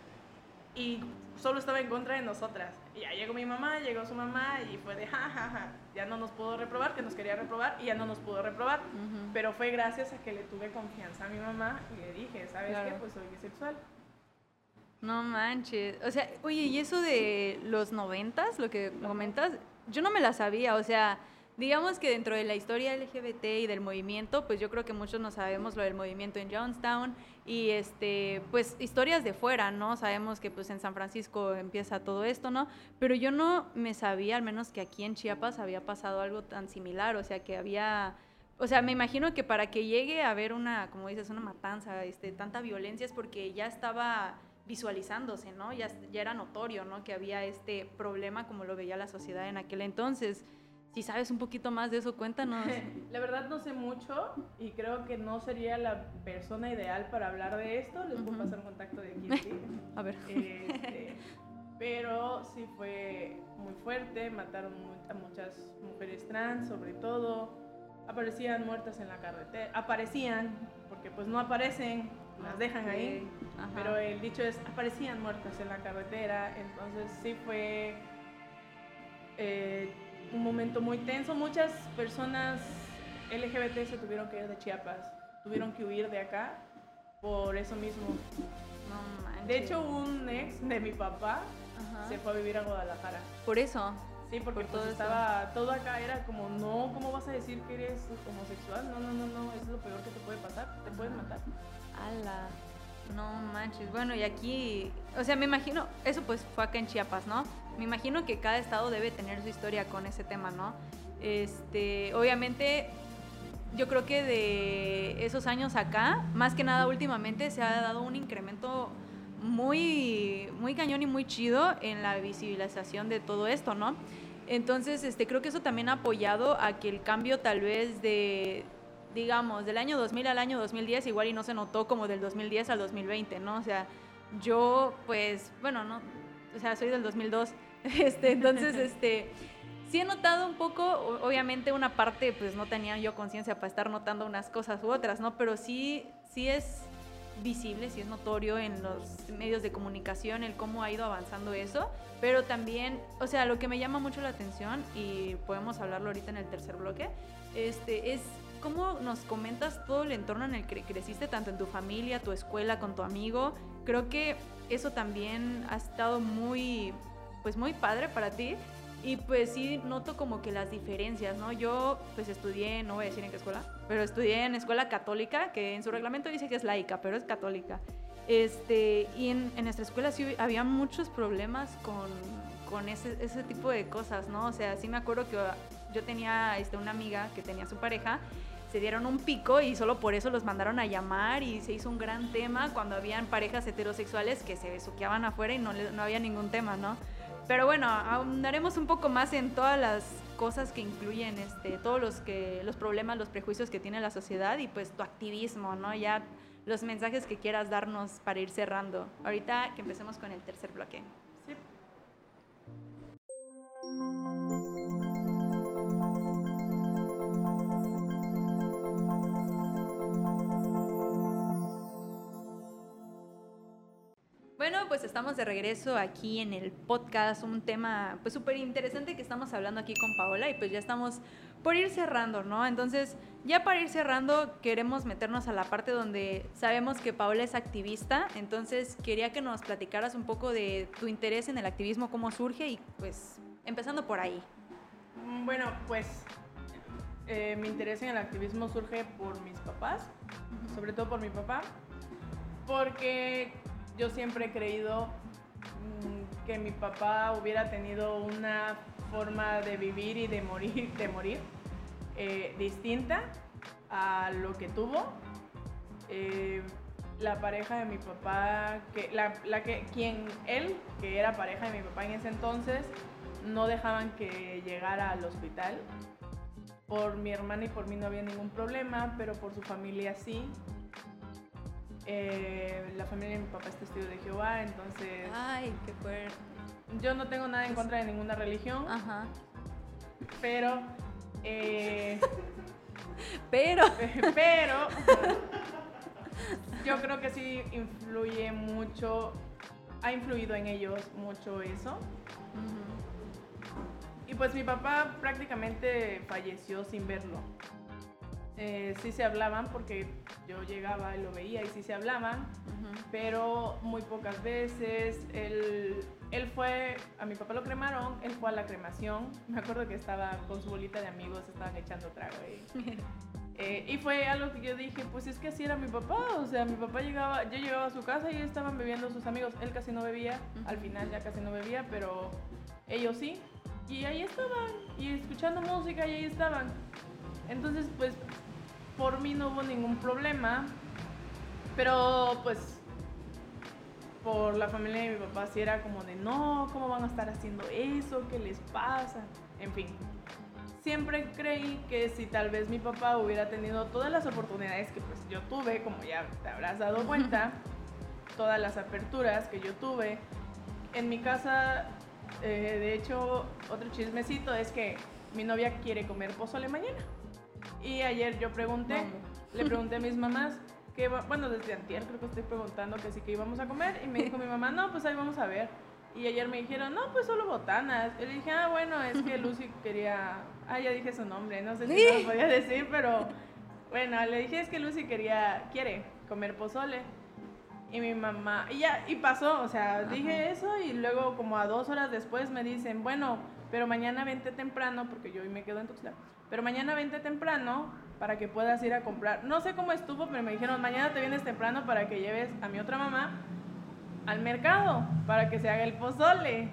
y solo estaba en contra de nosotras. Y ya llegó mi mamá, llegó su mamá y fue de ja, ja, ja. Ya no nos pudo reprobar, que nos quería reprobar y ya no nos pudo reprobar. Ujú. Pero fue gracias a que le tuve confianza a mi mamá y le dije, ¿sabes Claro. qué? Pues soy bisexual. No manches. O sea, oye, y eso de los noventas, lo que comentas, yo no me la sabía. O sea, digamos que dentro de la historia LGBT y del movimiento, pues yo creo que muchos no sabemos lo del movimiento en Johnstown y este, pues historias de fuera, ¿no? Sabemos que pues en San Francisco empieza todo esto, ¿no? Pero yo no me sabía, al menos que aquí en Chiapas había pasado algo tan similar, o sea, que había o sea, me imagino que para que llegue a haber una, como dices, una matanza, este, tanta violencia es porque ya estaba visualizándose, ¿no? Ya, ya era notorio, ¿no? Que había este problema como lo veía la sociedad en aquel entonces. Si sabes un poquito más de eso, cuéntanos. *laughs* La verdad no sé mucho y creo que no sería la persona ideal para hablar de esto. Les puedo Ujú. pasar un contacto de aquí. sí. *laughs* A ver. Este, pero sí fue muy fuerte, mataron a muchas mujeres trans, sobre todo. Aparecían muertas en la carretera. Aparecían, porque pues no aparecen, las dejan ahí. Ajá. Pero el dicho es, aparecían muertas en la carretera, entonces sí fue eh, un momento muy tenso. Muchas personas LGBT se tuvieron que ir de Chiapas, tuvieron que huir de acá por eso mismo. No. De hecho, un ex de mi papá Ajá. se fue a vivir a Guadalajara. Por eso. Sí, porque Por pues, todo eso. estaba todo acá era como, no, ¿cómo vas a decir que eres homosexual? No, no, no, no, es lo peor que te puede pasar, te pueden matar. Ala. No manches. Bueno, y aquí, o sea, me imagino, eso pues fue acá en Chiapas, ¿no? Me imagino que cada estado debe tener su historia con ese tema, ¿no? Este, obviamente, yo creo que de esos años acá, más que nada últimamente, se ha dado un incremento muy, muy cañón y muy chido en la visibilización de todo esto, ¿no? Entonces, este, creo que eso también ha apoyado a que el cambio tal vez de, digamos, del año 2000 al año 2010 igual y no se notó como del 2010 al 2020, ¿no? O sea, yo pues, bueno, no, o sea, soy del 2002, *laughs* este, entonces, *laughs* este, sí he notado un poco, obviamente una parte pues no tenía yo conciencia para estar notando unas cosas u otras, ¿no? Pero sí, sí es visible, sí es notorio en los medios de comunicación el cómo ha ido avanzando eso, pero también, o sea, lo que me llama mucho la atención y podemos hablarlo ahorita en el tercer bloque, este, es cómo nos comentas todo el entorno en el que creciste, tanto en tu familia, tu escuela, con tu amigo. Creo que eso también ha estado muy, pues muy padre para ti. Y pues sí noto como que las diferencias, ¿no? Yo pues estudié, no voy a decir en qué escuela, pero estudié en escuela católica, que en su reglamento dice que es laica, pero es católica. Este, y en, en nuestra escuela sí había muchos problemas con, con ese, ese tipo de cosas, ¿no? O sea, sí me acuerdo que yo tenía este, una amiga que tenía su pareja se dieron un pico y solo por eso los mandaron a llamar y se hizo un gran tema cuando habían parejas heterosexuales que se besuqueaban afuera y no, no había ningún tema, ¿no? Pero bueno, ahondaremos un poco más en todas las cosas que incluyen este, todos los, que, los problemas, los prejuicios que tiene la sociedad y pues tu activismo, ¿no? Ya los mensajes que quieras darnos para ir cerrando. Ahorita que empecemos con el tercer bloque. Sí. Bueno, pues estamos de regreso aquí en el podcast, un tema pues súper interesante que estamos hablando aquí con Paola y pues ya estamos por ir cerrando, ¿no? Entonces, ya para ir cerrando, queremos meternos a la parte donde sabemos que Paola es activista, entonces quería que nos platicaras un poco de tu interés en el activismo, cómo surge y pues empezando por ahí. Mm, bueno, pues eh, mi interés en el activismo surge por mis papás, sobre todo por mi papá, porque yo siempre he creído mm, que mi papá hubiera tenido una forma de vivir y de morir, de morir eh, distinta a lo que tuvo. Eh, la pareja de mi papá, que, la, la, que, quien él, que era pareja de mi papá en ese entonces, no dejaban que llegara al hospital. Por mi hermana y por mí no había ningún problema, pero por su familia sí. Eh, la familia de mi papá es testigo de Jehová, entonces... Ay, qué fuerte. Yo no tengo nada en contra de ninguna religión. Ajá. Pero... *laughs* Eh, pero... *laughs* Pero... yo creo que sí influye mucho, ha influido en ellos mucho eso. Y pues mi papá prácticamente falleció sin verlo. Eh, sí se hablaban porque yo llegaba y lo veía y sí se hablaban, pero muy pocas veces. Él, él fue, a mi papá lo cremaron, él fue a la cremación. Me acuerdo que estaba con su bolita de amigos, estaban echando trago ahí. *laughs* Eh, y fue algo que yo dije, pues es que así era mi papá, o sea, mi papá llegaba, yo llegaba a su casa y estaban bebiendo sus amigos, él casi no bebía, al final ya casi no bebía, pero ellos sí, y ahí estaban, y escuchando música y ahí estaban. Entonces, pues por mí no hubo ningún problema, pero pues por la familia de mi papá sí era como de no, ¿cómo van a estar haciendo eso? ¿Qué les pasa? En fin, siempre creí que si tal vez mi papá hubiera tenido todas las oportunidades que pues yo tuve, como ya te habrás dado cuenta, todas las aperturas que yo tuve, en mi casa, eh, de hecho, otro chismecito es que mi novia quiere comer pozole mañana. Y ayer yo pregunté, le pregunté a mis mamás, que, bueno, desde antier creo que estoy preguntando que sí que íbamos a comer. Y me dijo mi mamá, no, pues ahí vamos a ver. Y ayer me dijeron, no, pues solo botanas. Y le dije, ah, bueno, es que *laughs* Lucy quería. Ah, ya dije su nombre, no sé si lo podía decir, pero bueno, le dije, es que Lucy quería, quiere comer pozole. Y mi mamá, y ya, y pasó, o sea, dije eso y luego como a dos horas después me dicen, bueno, pero mañana vente temprano, porque yo hoy me quedo en Tuxtla, pero mañana vente temprano para que puedas ir a comprar. No sé cómo estuvo, pero me dijeron, mañana te vienes temprano para que lleves a mi otra mamá al mercado, para que se haga el pozole.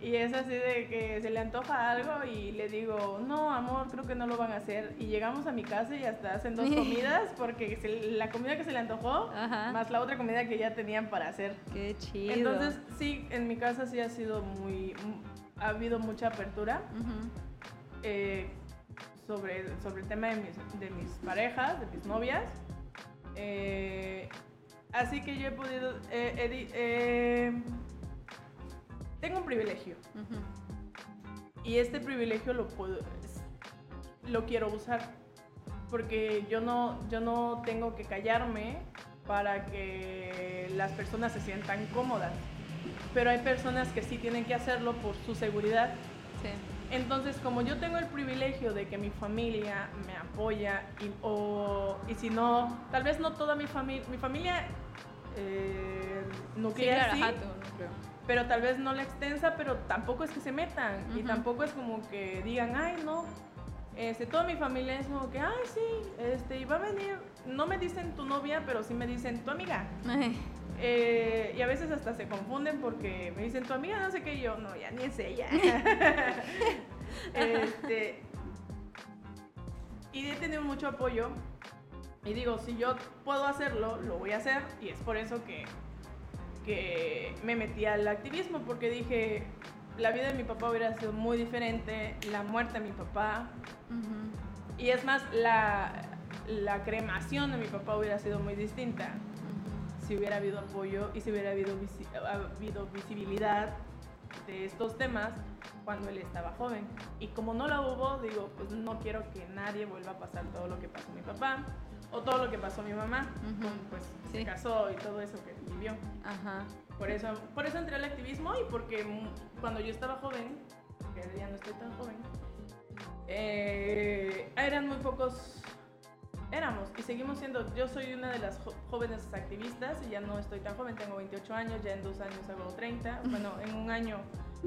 Y es así de que se le antoja algo y le digo, no, amor, creo que no lo van a hacer. Y llegamos a mi casa y hasta hacen dos *laughs* comidas porque la comida que se le antojó, más la otra comida que ya tenían para hacer. Qué chido. Entonces, sí, en mi casa sí ha sido muy, ha habido mucha apertura eh, sobre, sobre el tema de mis, de mis parejas, de mis novias. Eh, así que yo he podido... Eh, tengo un privilegio. Y este privilegio lo puedo... Lo quiero usar. Porque yo no, yo no tengo que callarme para que las personas se sientan cómodas pero hay personas que sí tienen que hacerlo por su seguridad. Entonces, como yo tengo el privilegio de que mi familia me apoya y, o, y si no, tal vez no toda mi familia, mi familia eh, nuclear sí, pero tal vez no la extensa, pero tampoco es que se metan y tampoco es como que digan, ay, no, este, toda mi familia es como que, ay, sí, este, y va a venir, no me dicen tu novia, pero sí me dicen tu amiga. *laughs* Eh, y a veces hasta se confunden porque me dicen, tu amiga no sé qué, y yo, no, ya ni es ella. *laughs* este, y he tenido mucho apoyo. Y digo, si yo puedo hacerlo, lo voy a hacer. Y es por eso que, que me metí al activismo, porque dije, la vida de mi papá hubiera sido muy diferente, la muerte de mi papá. Y es más, la, la cremación de mi papá hubiera sido muy distinta si hubiera habido apoyo y si hubiera habido, habido visibilidad de estos temas cuando él estaba joven. Y como no la hubo, digo, pues no quiero que nadie vuelva a pasar todo lo que pasó mi papá o todo lo que pasó mi mamá, pues se casó y todo eso que vivió. Ajá. Por eso, por eso entré al activismo y porque cuando yo estaba joven, que ya no estoy tan joven, eh, eran muy pocos éramos y seguimos siendo, yo soy una de las jóvenes activistas y ya no estoy tan joven, tengo 28 años, ya en dos años hago 30, bueno, en un año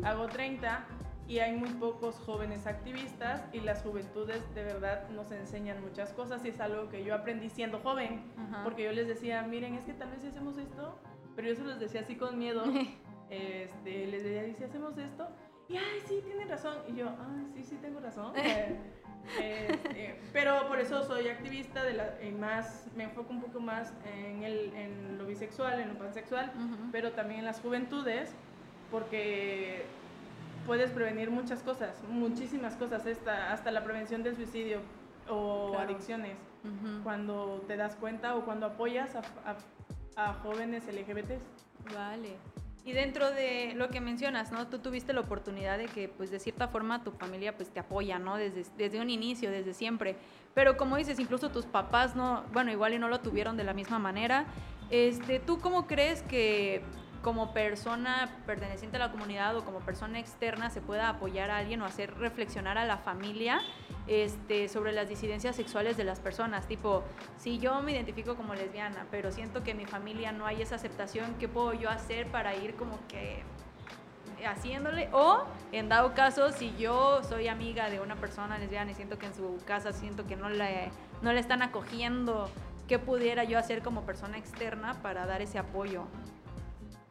hago 30 y hay muy pocos jóvenes activistas y las juventudes de verdad nos enseñan muchas cosas y es algo que yo aprendí siendo joven, porque yo les decía, miren, es que tal vez si hacemos esto, pero yo se los decía así con miedo, *laughs* este, les decía, ¿y si hacemos esto? Y, ay, sí, tienen razón. Y yo, ay, sí, sí, tengo razón. *laughs* Este, pero por eso soy activista de la, más, me enfoco un poco más en, el, en lo bisexual, en lo pansexual, pero también en las juventudes, porque puedes prevenir muchas cosas, muchísimas cosas, hasta, hasta la prevención del suicidio o adicciones, cuando te das cuenta o cuando apoyas a, a, a jóvenes LGBTs. Vale. Y dentro de lo que mencionas, ¿no? Tú tuviste la oportunidad de que, pues, de cierta forma tu familia, pues, te apoya, ¿no? Desde, desde un inicio, desde siempre. Pero como dices, incluso tus papás, ¿no? Bueno, igual y no lo tuvieron de la misma manera. Este, ¿Tú cómo crees que como persona perteneciente a la comunidad o como persona externa se pueda apoyar a alguien o hacer reflexionar a la familia este, sobre las disidencias sexuales de las personas. Tipo, si yo me identifico como lesbiana, pero siento que en mi familia no hay esa aceptación, ¿qué puedo yo hacer para ir como que haciéndole? O, en dado caso, si yo soy amiga de una persona lesbiana y siento que en su casa siento que no le, no le están acogiendo, ¿qué pudiera yo hacer como persona externa para dar ese apoyo?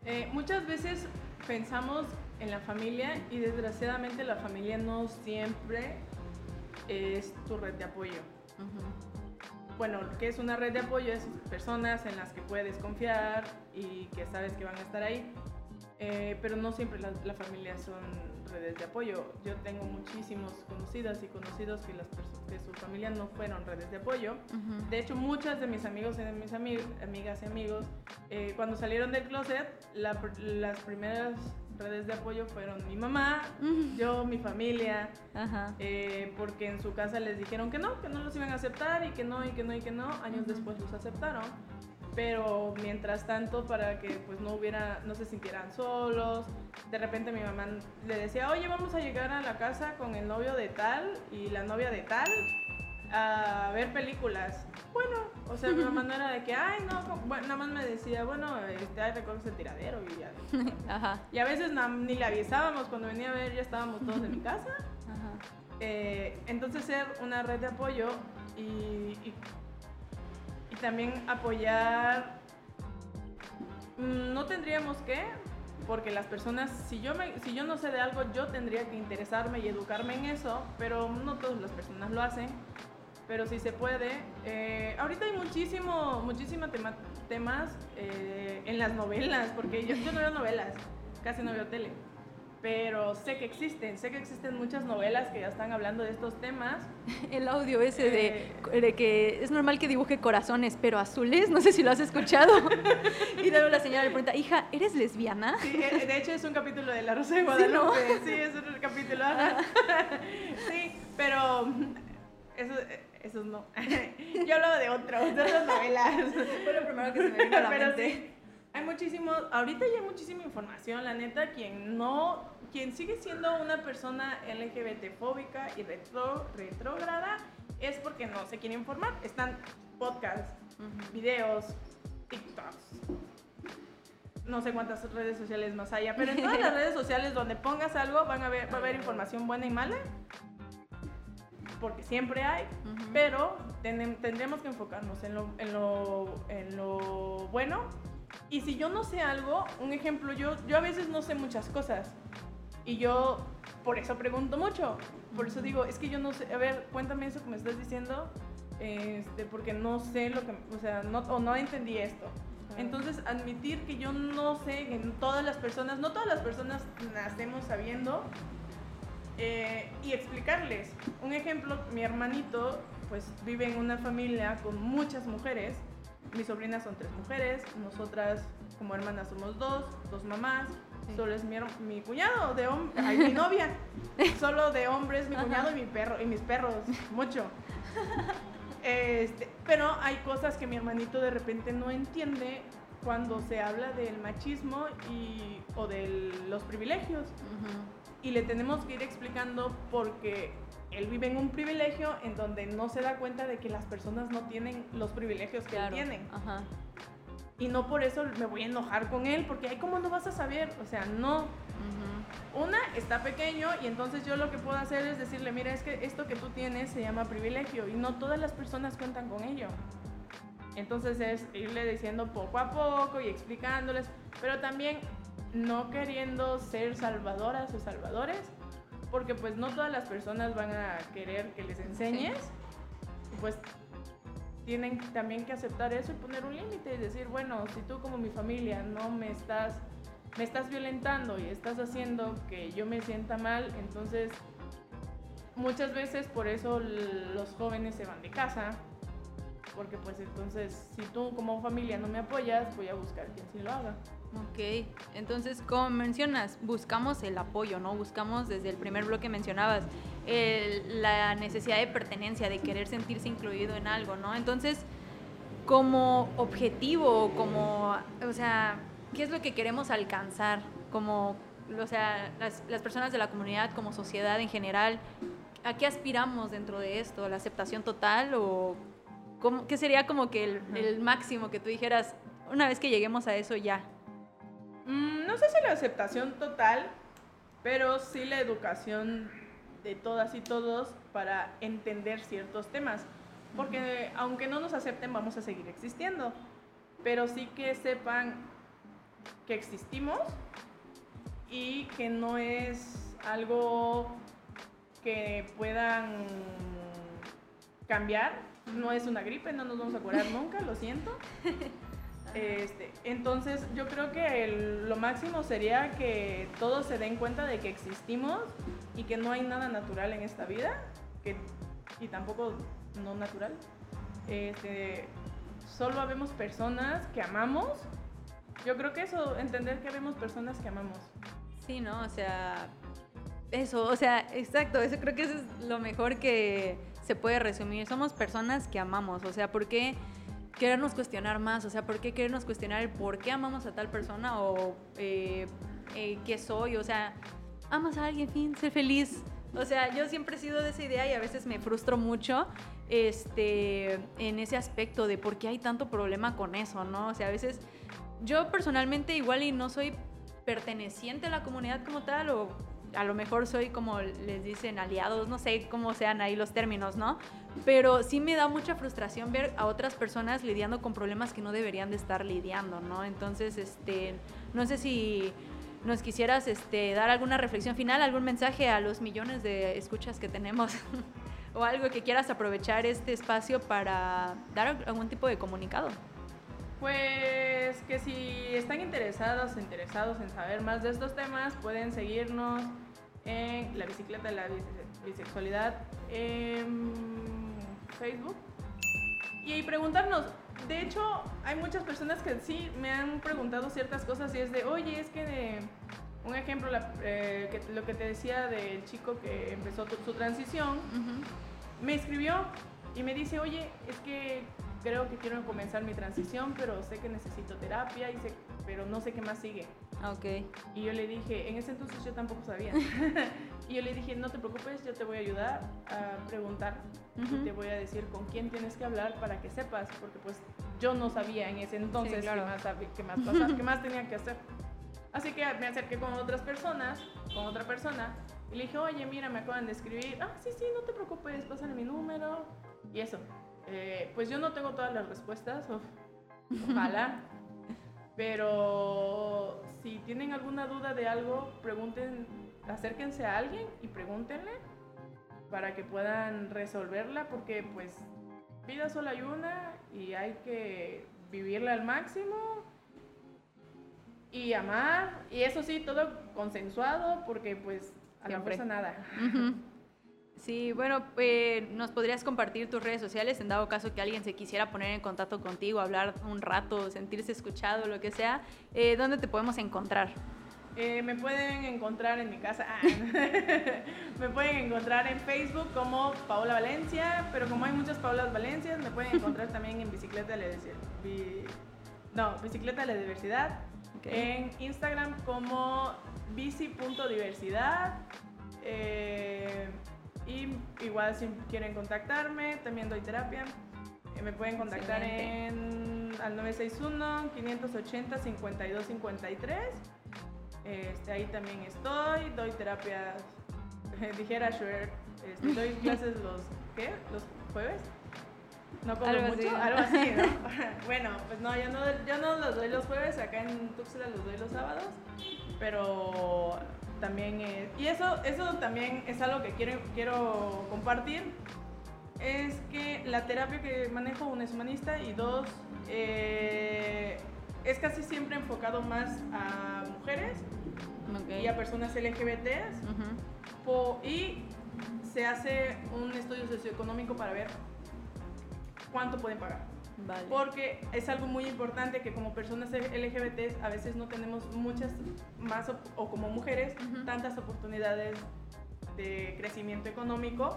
Eh, muchas veces pensamos en la familia y desgraciadamente la familia no siempre es tu red de apoyo. Bueno, que es una red de apoyo? Es personas en las que puedes confiar y que sabes que van a estar ahí. Eh, pero no siempre las la familias son redes de apoyo. Yo tengo muchísimos conocidas y conocidos que, las que su familia no fueron redes de apoyo. De hecho, muchas de mis amigos y de mis amigas y amigos, eh, cuando salieron del closet, las primeras redes de apoyo fueron mi mamá, yo, mi familia, eh, porque en su casa les dijeron que no, que no los iban a aceptar y que no, y que no, y que no. Años después los aceptaron pero mientras tanto para que pues no hubiera no se sintieran solos de repente mi mamá le decía oye vamos a llegar a la casa con el novio de tal y la novia de tal a ver películas bueno o sea mi mamá no era de que ay no nada más me decía bueno este ay recoges el tiradero y ya *laughs* Ajá. y a veces ni le avisábamos cuando venía a ver ya estábamos todos en mi casa Ajá. Eh, entonces ser una red de apoyo y también apoyar, mm, no tendríamos que, porque las personas, si yo, me, si yo no sé de algo, yo tendría que interesarme y educarme en eso, pero no todas las personas lo hacen, pero si se puede. Eh, ahorita hay muchísimo, muchísimos temas eh, en las novelas, porque yo no veo novelas, casi no veo tele pero sé que existen, sé que existen muchas novelas que ya están hablando de estos temas. *laughs* El audio ese de, eh, de, que es normal que dibuje corazones, pero azules, no sé si lo has escuchado. *laughs* y luego la señora le pregunta, hija, ¿eres lesbiana? Sí, eh, de hecho es un capítulo de La Rosa de *laughs* Guadalupe. Sí, es un capítulo. sí, pero eso, eso no. Yo hablo de otros, de otras novelas. Fue lo primero que se me vino a la mente. Hay muchísimo, ahorita ya hay muchísima información, la neta, quien no, quien sigue siendo una persona LGBT fóbica y retro, retrógrada es porque no se quiere informar. Están podcasts, videos, TikToks, no sé cuántas redes sociales más haya, pero en todas las *laughs* redes sociales donde pongas algo van a ver, va a haber información buena y mala, porque siempre hay, pero tendremos que enfocarnos en lo, en lo, en lo bueno y si yo no sé algo, un ejemplo, yo, yo a veces no sé muchas cosas. Y yo por eso pregunto mucho. Por eso digo, es que yo no sé, a ver, cuéntame eso que me estás diciendo, este, porque no sé lo que, o sea, no, o no entendí esto. Entonces, admitir que yo no sé, que todas las personas, no todas las personas nacemos sabiendo, eh, y explicarles. Un ejemplo, mi hermanito, pues vive en una familia con muchas mujeres. Mis sobrinas son tres mujeres, nosotras como hermanas somos dos, dos mamás, solo es mi, mi cuñado de hombre, mi novia, *laughs* solo de hombres, mi cuñado y mi perro y mis perros, mucho. Este, pero hay cosas que mi hermanito de repente no entiende cuando se habla del machismo y, o de los privilegios. Y le tenemos que ir explicando porque él vive en un privilegio en donde no se da cuenta de que las personas no tienen los privilegios que él tienen. Y no por eso me voy a enojar con él, porque, ay, ¿cómo no vas a saber? O sea, no. Una, está pequeño y entonces yo lo que puedo hacer es decirle, mira, es que esto que tú tienes se llama privilegio y no todas las personas cuentan con ello. Entonces es irle diciendo poco a poco y explicándoles, pero también no queriendo ser salvadoras o salvadores, porque pues no todas las personas van a querer que les enseñes, pues tienen también que aceptar eso y poner un límite y decir, bueno, si tú como mi familia no me estás, me estás violentando y estás haciendo que yo me sienta mal, entonces muchas veces por eso los jóvenes se van de casa, porque pues entonces si tú como familia no me apoyas, voy a buscar quien sí lo haga. Ok, entonces como mencionas, buscamos el apoyo, ¿no? Buscamos desde el primer bloque mencionabas la necesidad de pertenencia, de querer sentirse incluido en algo, ¿no? Entonces, como objetivo, como, o sea, ¿qué es lo que queremos alcanzar? Como, o sea, las, las personas de la comunidad, como sociedad en general, ¿a qué aspiramos dentro de esto? ¿La aceptación total o cómo, qué sería como que el, el máximo que tú dijeras, una vez que lleguemos a eso ya? Mm, no sé si la aceptación total, pero sí la educación de todas y todos para entender ciertos temas. Porque aunque no nos acepten, vamos a seguir existiendo. Pero sí que sepan que existimos y que no es algo que puedan cambiar. No es una gripe, no nos vamos a curar *laughs* nunca, lo siento. *laughs* Este, entonces yo creo que lo máximo sería que todos se den cuenta de que existimos y que no hay nada natural en esta vida, que, y tampoco no natural. Este, solo habemos personas que amamos. Yo creo que eso, entender que habemos personas que amamos. Sí, ¿no? O sea, eso, o sea, exacto, eso creo que eso es lo mejor que se puede resumir. Somos personas que amamos, o sea, porque querernos cuestionar más, o sea, ¿por qué querernos cuestionar el por qué amamos a tal persona o eh, eh, qué soy? O sea, amas a alguien, fin, sé feliz. O sea, yo siempre he sido de esa idea y a veces me frustro mucho este, en ese aspecto de por qué hay tanto problema con eso, ¿no? O sea, a veces yo personalmente igual y no soy perteneciente a la comunidad como tal o a lo mejor soy como les dicen aliados, no sé cómo sean ahí los términos, ¿no? Pero sí me da mucha frustración ver a otras personas lidiando con problemas que no deberían de estar lidiando, ¿no? Entonces, este, no sé si nos quisieras este, dar alguna reflexión final, algún mensaje a los millones de escuchas que tenemos *laughs* o algo que quieras aprovechar este espacio para dar algún tipo de comunicado. Pues que si están interesados, interesados en saber más de estos temas, pueden seguirnos en la bicicleta de la bisexualidad en Facebook y preguntarnos. De hecho, hay muchas personas que sí me han preguntado ciertas cosas y es de, oye, es que un ejemplo, eh, lo que te decía del chico que empezó su transición, me escribió y me dice, oye, es que creo que quiero comenzar mi transición, pero sé que necesito terapia, y sé, pero no sé qué más sigue. Ok. Y yo le dije, en ese entonces yo tampoco sabía. *laughs* y yo le dije, no te preocupes, yo te voy a ayudar a preguntar y te voy a decir con quién tienes que hablar para que sepas, porque pues yo no sabía en ese entonces qué, más, qué, más pasaba, qué *laughs* más tenía que hacer. Así que me acerqué con otras personas, con otra persona, y le dije, oye, mira, me acaban de escribir. Ah, sí, sí, no te preocupes, pásale mi número. Y eso. Eh, pues yo no tengo todas las respuestas, ojalá, *laughs* pero si tienen alguna duda de algo, pregunten acérquense a alguien y pregúntenle para que puedan resolverla, porque pues vida solo hay una y hay que vivirla al máximo y amar, y eso sí, todo consensuado, porque pues a la fuerza nada. Sí, bueno, eh, nos podrías compartir tus redes sociales en dado caso que alguien se quisiera poner en contacto contigo, hablar un rato, sentirse escuchado, lo que sea. Eh, ¿Dónde te podemos encontrar? Eh, me pueden encontrar en mi casa. Ah, *laughs* me pueden encontrar en Facebook como Paola Valencia, pero como hay muchas Paolas Valencias, me pueden encontrar también en Bicicleta de la No, Bicicleta de la Diversidad. En Instagram como bici.diversidad. Eh, y igual si quieren contactarme, también doy terapia. Eh, me pueden contactar en al 961-580-5253. Este, ahí también estoy, doy terapias, *laughs* dijera Schwer, este, doy *laughs* clases los, ¿qué? ¿Los jueves? No como mucho, algo así, ¿no? *laughs* bueno, pues no yo, no, yo no los doy los jueves, acá en Tuxtla los doy los sábados, pero también, y eso, eso también es algo que quiero, quiero compartir, es que la terapia que manejo, una es humanista y dos, eh, es casi siempre enfocado más a mujeres y a personas LGBT y se hace un estudio socioeconómico para ver cuánto pueden pagar. Porque es algo muy importante que como personas LGBT a veces no tenemos muchas más o, como mujeres tantas oportunidades de crecimiento económico.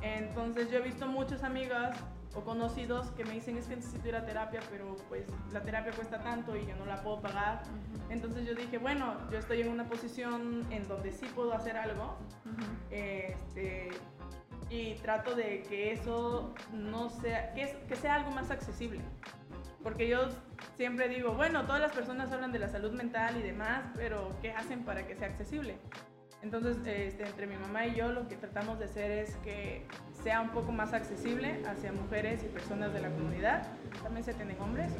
Entonces yo he visto muchas amigas o conocidos que me dicen es que necesito ir a terapia, pero pues la terapia cuesta tanto y yo no la puedo pagar. Entonces yo dije, bueno, yo estoy en una posición en donde sí puedo hacer algo este, y trato de que eso no sea, que, sea algo más accesible. Porque yo siempre digo, bueno, todas las personas hablan de la salud mental y demás, pero ¿qué hacen para que sea accesible? Entonces, este, entre mi mamá y yo lo que tratamos de hacer es que sea un poco más accesible hacia mujeres y personas de la comunidad. También se tienen hombres,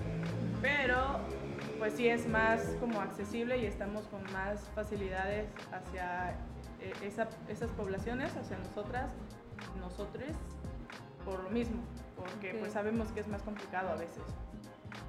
pero pues sí es más como accesible y estamos con más facilidades hacia eh, esas poblaciones, hacia nosotras, nosotros, por lo mismo, porque pues sabemos que es más complicado a veces.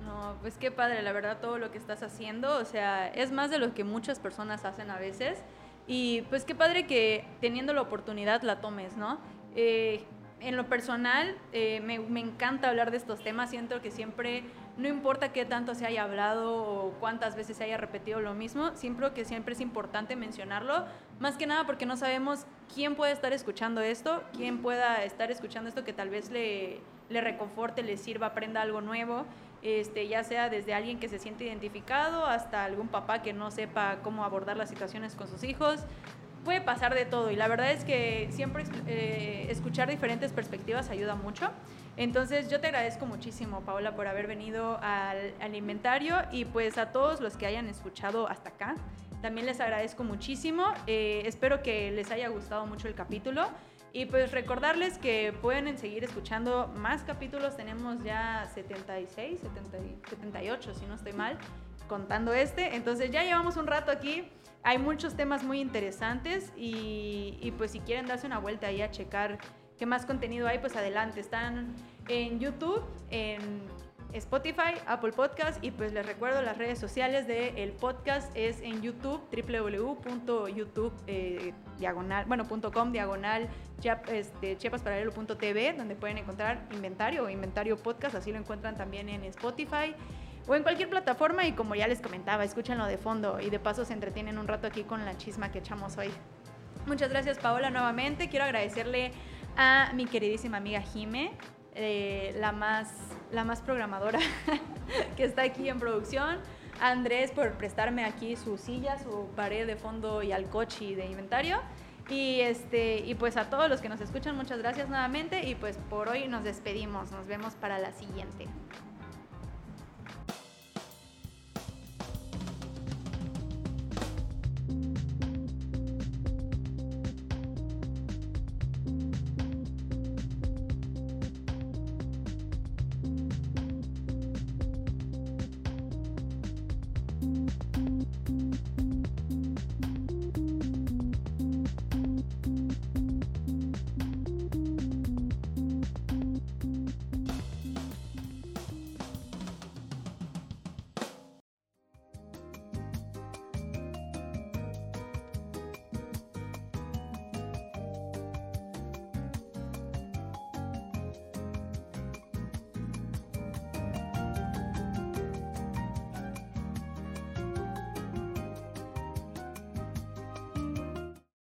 No, pues qué padre, la verdad, todo lo que estás haciendo, o sea, es más de lo que muchas personas hacen a veces y pues qué padre que teniendo la oportunidad la tomes, ¿no? Eh, en lo personal, eh, me, me, encanta hablar de estos temas. Siento que siempre, no importa qué tanto se haya hablado o cuántas veces se haya repetido lo mismo, siempre que siempre es importante mencionarlo. Más que nada porque no sabemos quién puede estar escuchando esto, quién pueda estar escuchando esto que tal vez le, le reconforte, le sirva, aprenda algo nuevo este, ya sea desde alguien que se siente identificado hasta algún papá que no sepa cómo abordar las situaciones con sus hijos. Puede pasar de todo y la verdad es que siempre eh, escuchar diferentes perspectivas ayuda mucho. Entonces yo te agradezco muchísimo, Paola, por haber venido al, al inventario y pues a todos los que hayan escuchado hasta acá. También les agradezco muchísimo. Eh, espero que les haya gustado mucho el capítulo. Y pues recordarles que pueden seguir escuchando más capítulos. Tenemos ya 76, 78, si no estoy mal, contando este. Entonces ya llevamos un rato aquí. Hay muchos temas muy interesantes y, pues si quieren darse una vuelta ahí a checar qué más contenido hay, pues adelante. Están en YouTube, Spotify, Apple Podcast y pues les recuerdo las redes sociales del el podcast es en YouTube, www.youtube eh, diagonal, bueno, .com diagonal este, donde pueden encontrar inventario o inventario podcast, así lo encuentran también en Spotify o en cualquier plataforma y como ya les comentaba, escúchenlo de fondo y de paso se entretienen un rato aquí con la chisma que echamos hoy. Muchas gracias Paola nuevamente, quiero agradecerle a mi queridísima amiga Jime, eh, la, más, la más programadora *laughs* que está aquí en producción. Andrés por prestarme aquí su silla, su pared de fondo y al coche de inventario. Y, este, y pues a todos los que nos escuchan, muchas gracias nuevamente. Y pues por hoy nos despedimos. Nos vemos para la siguiente.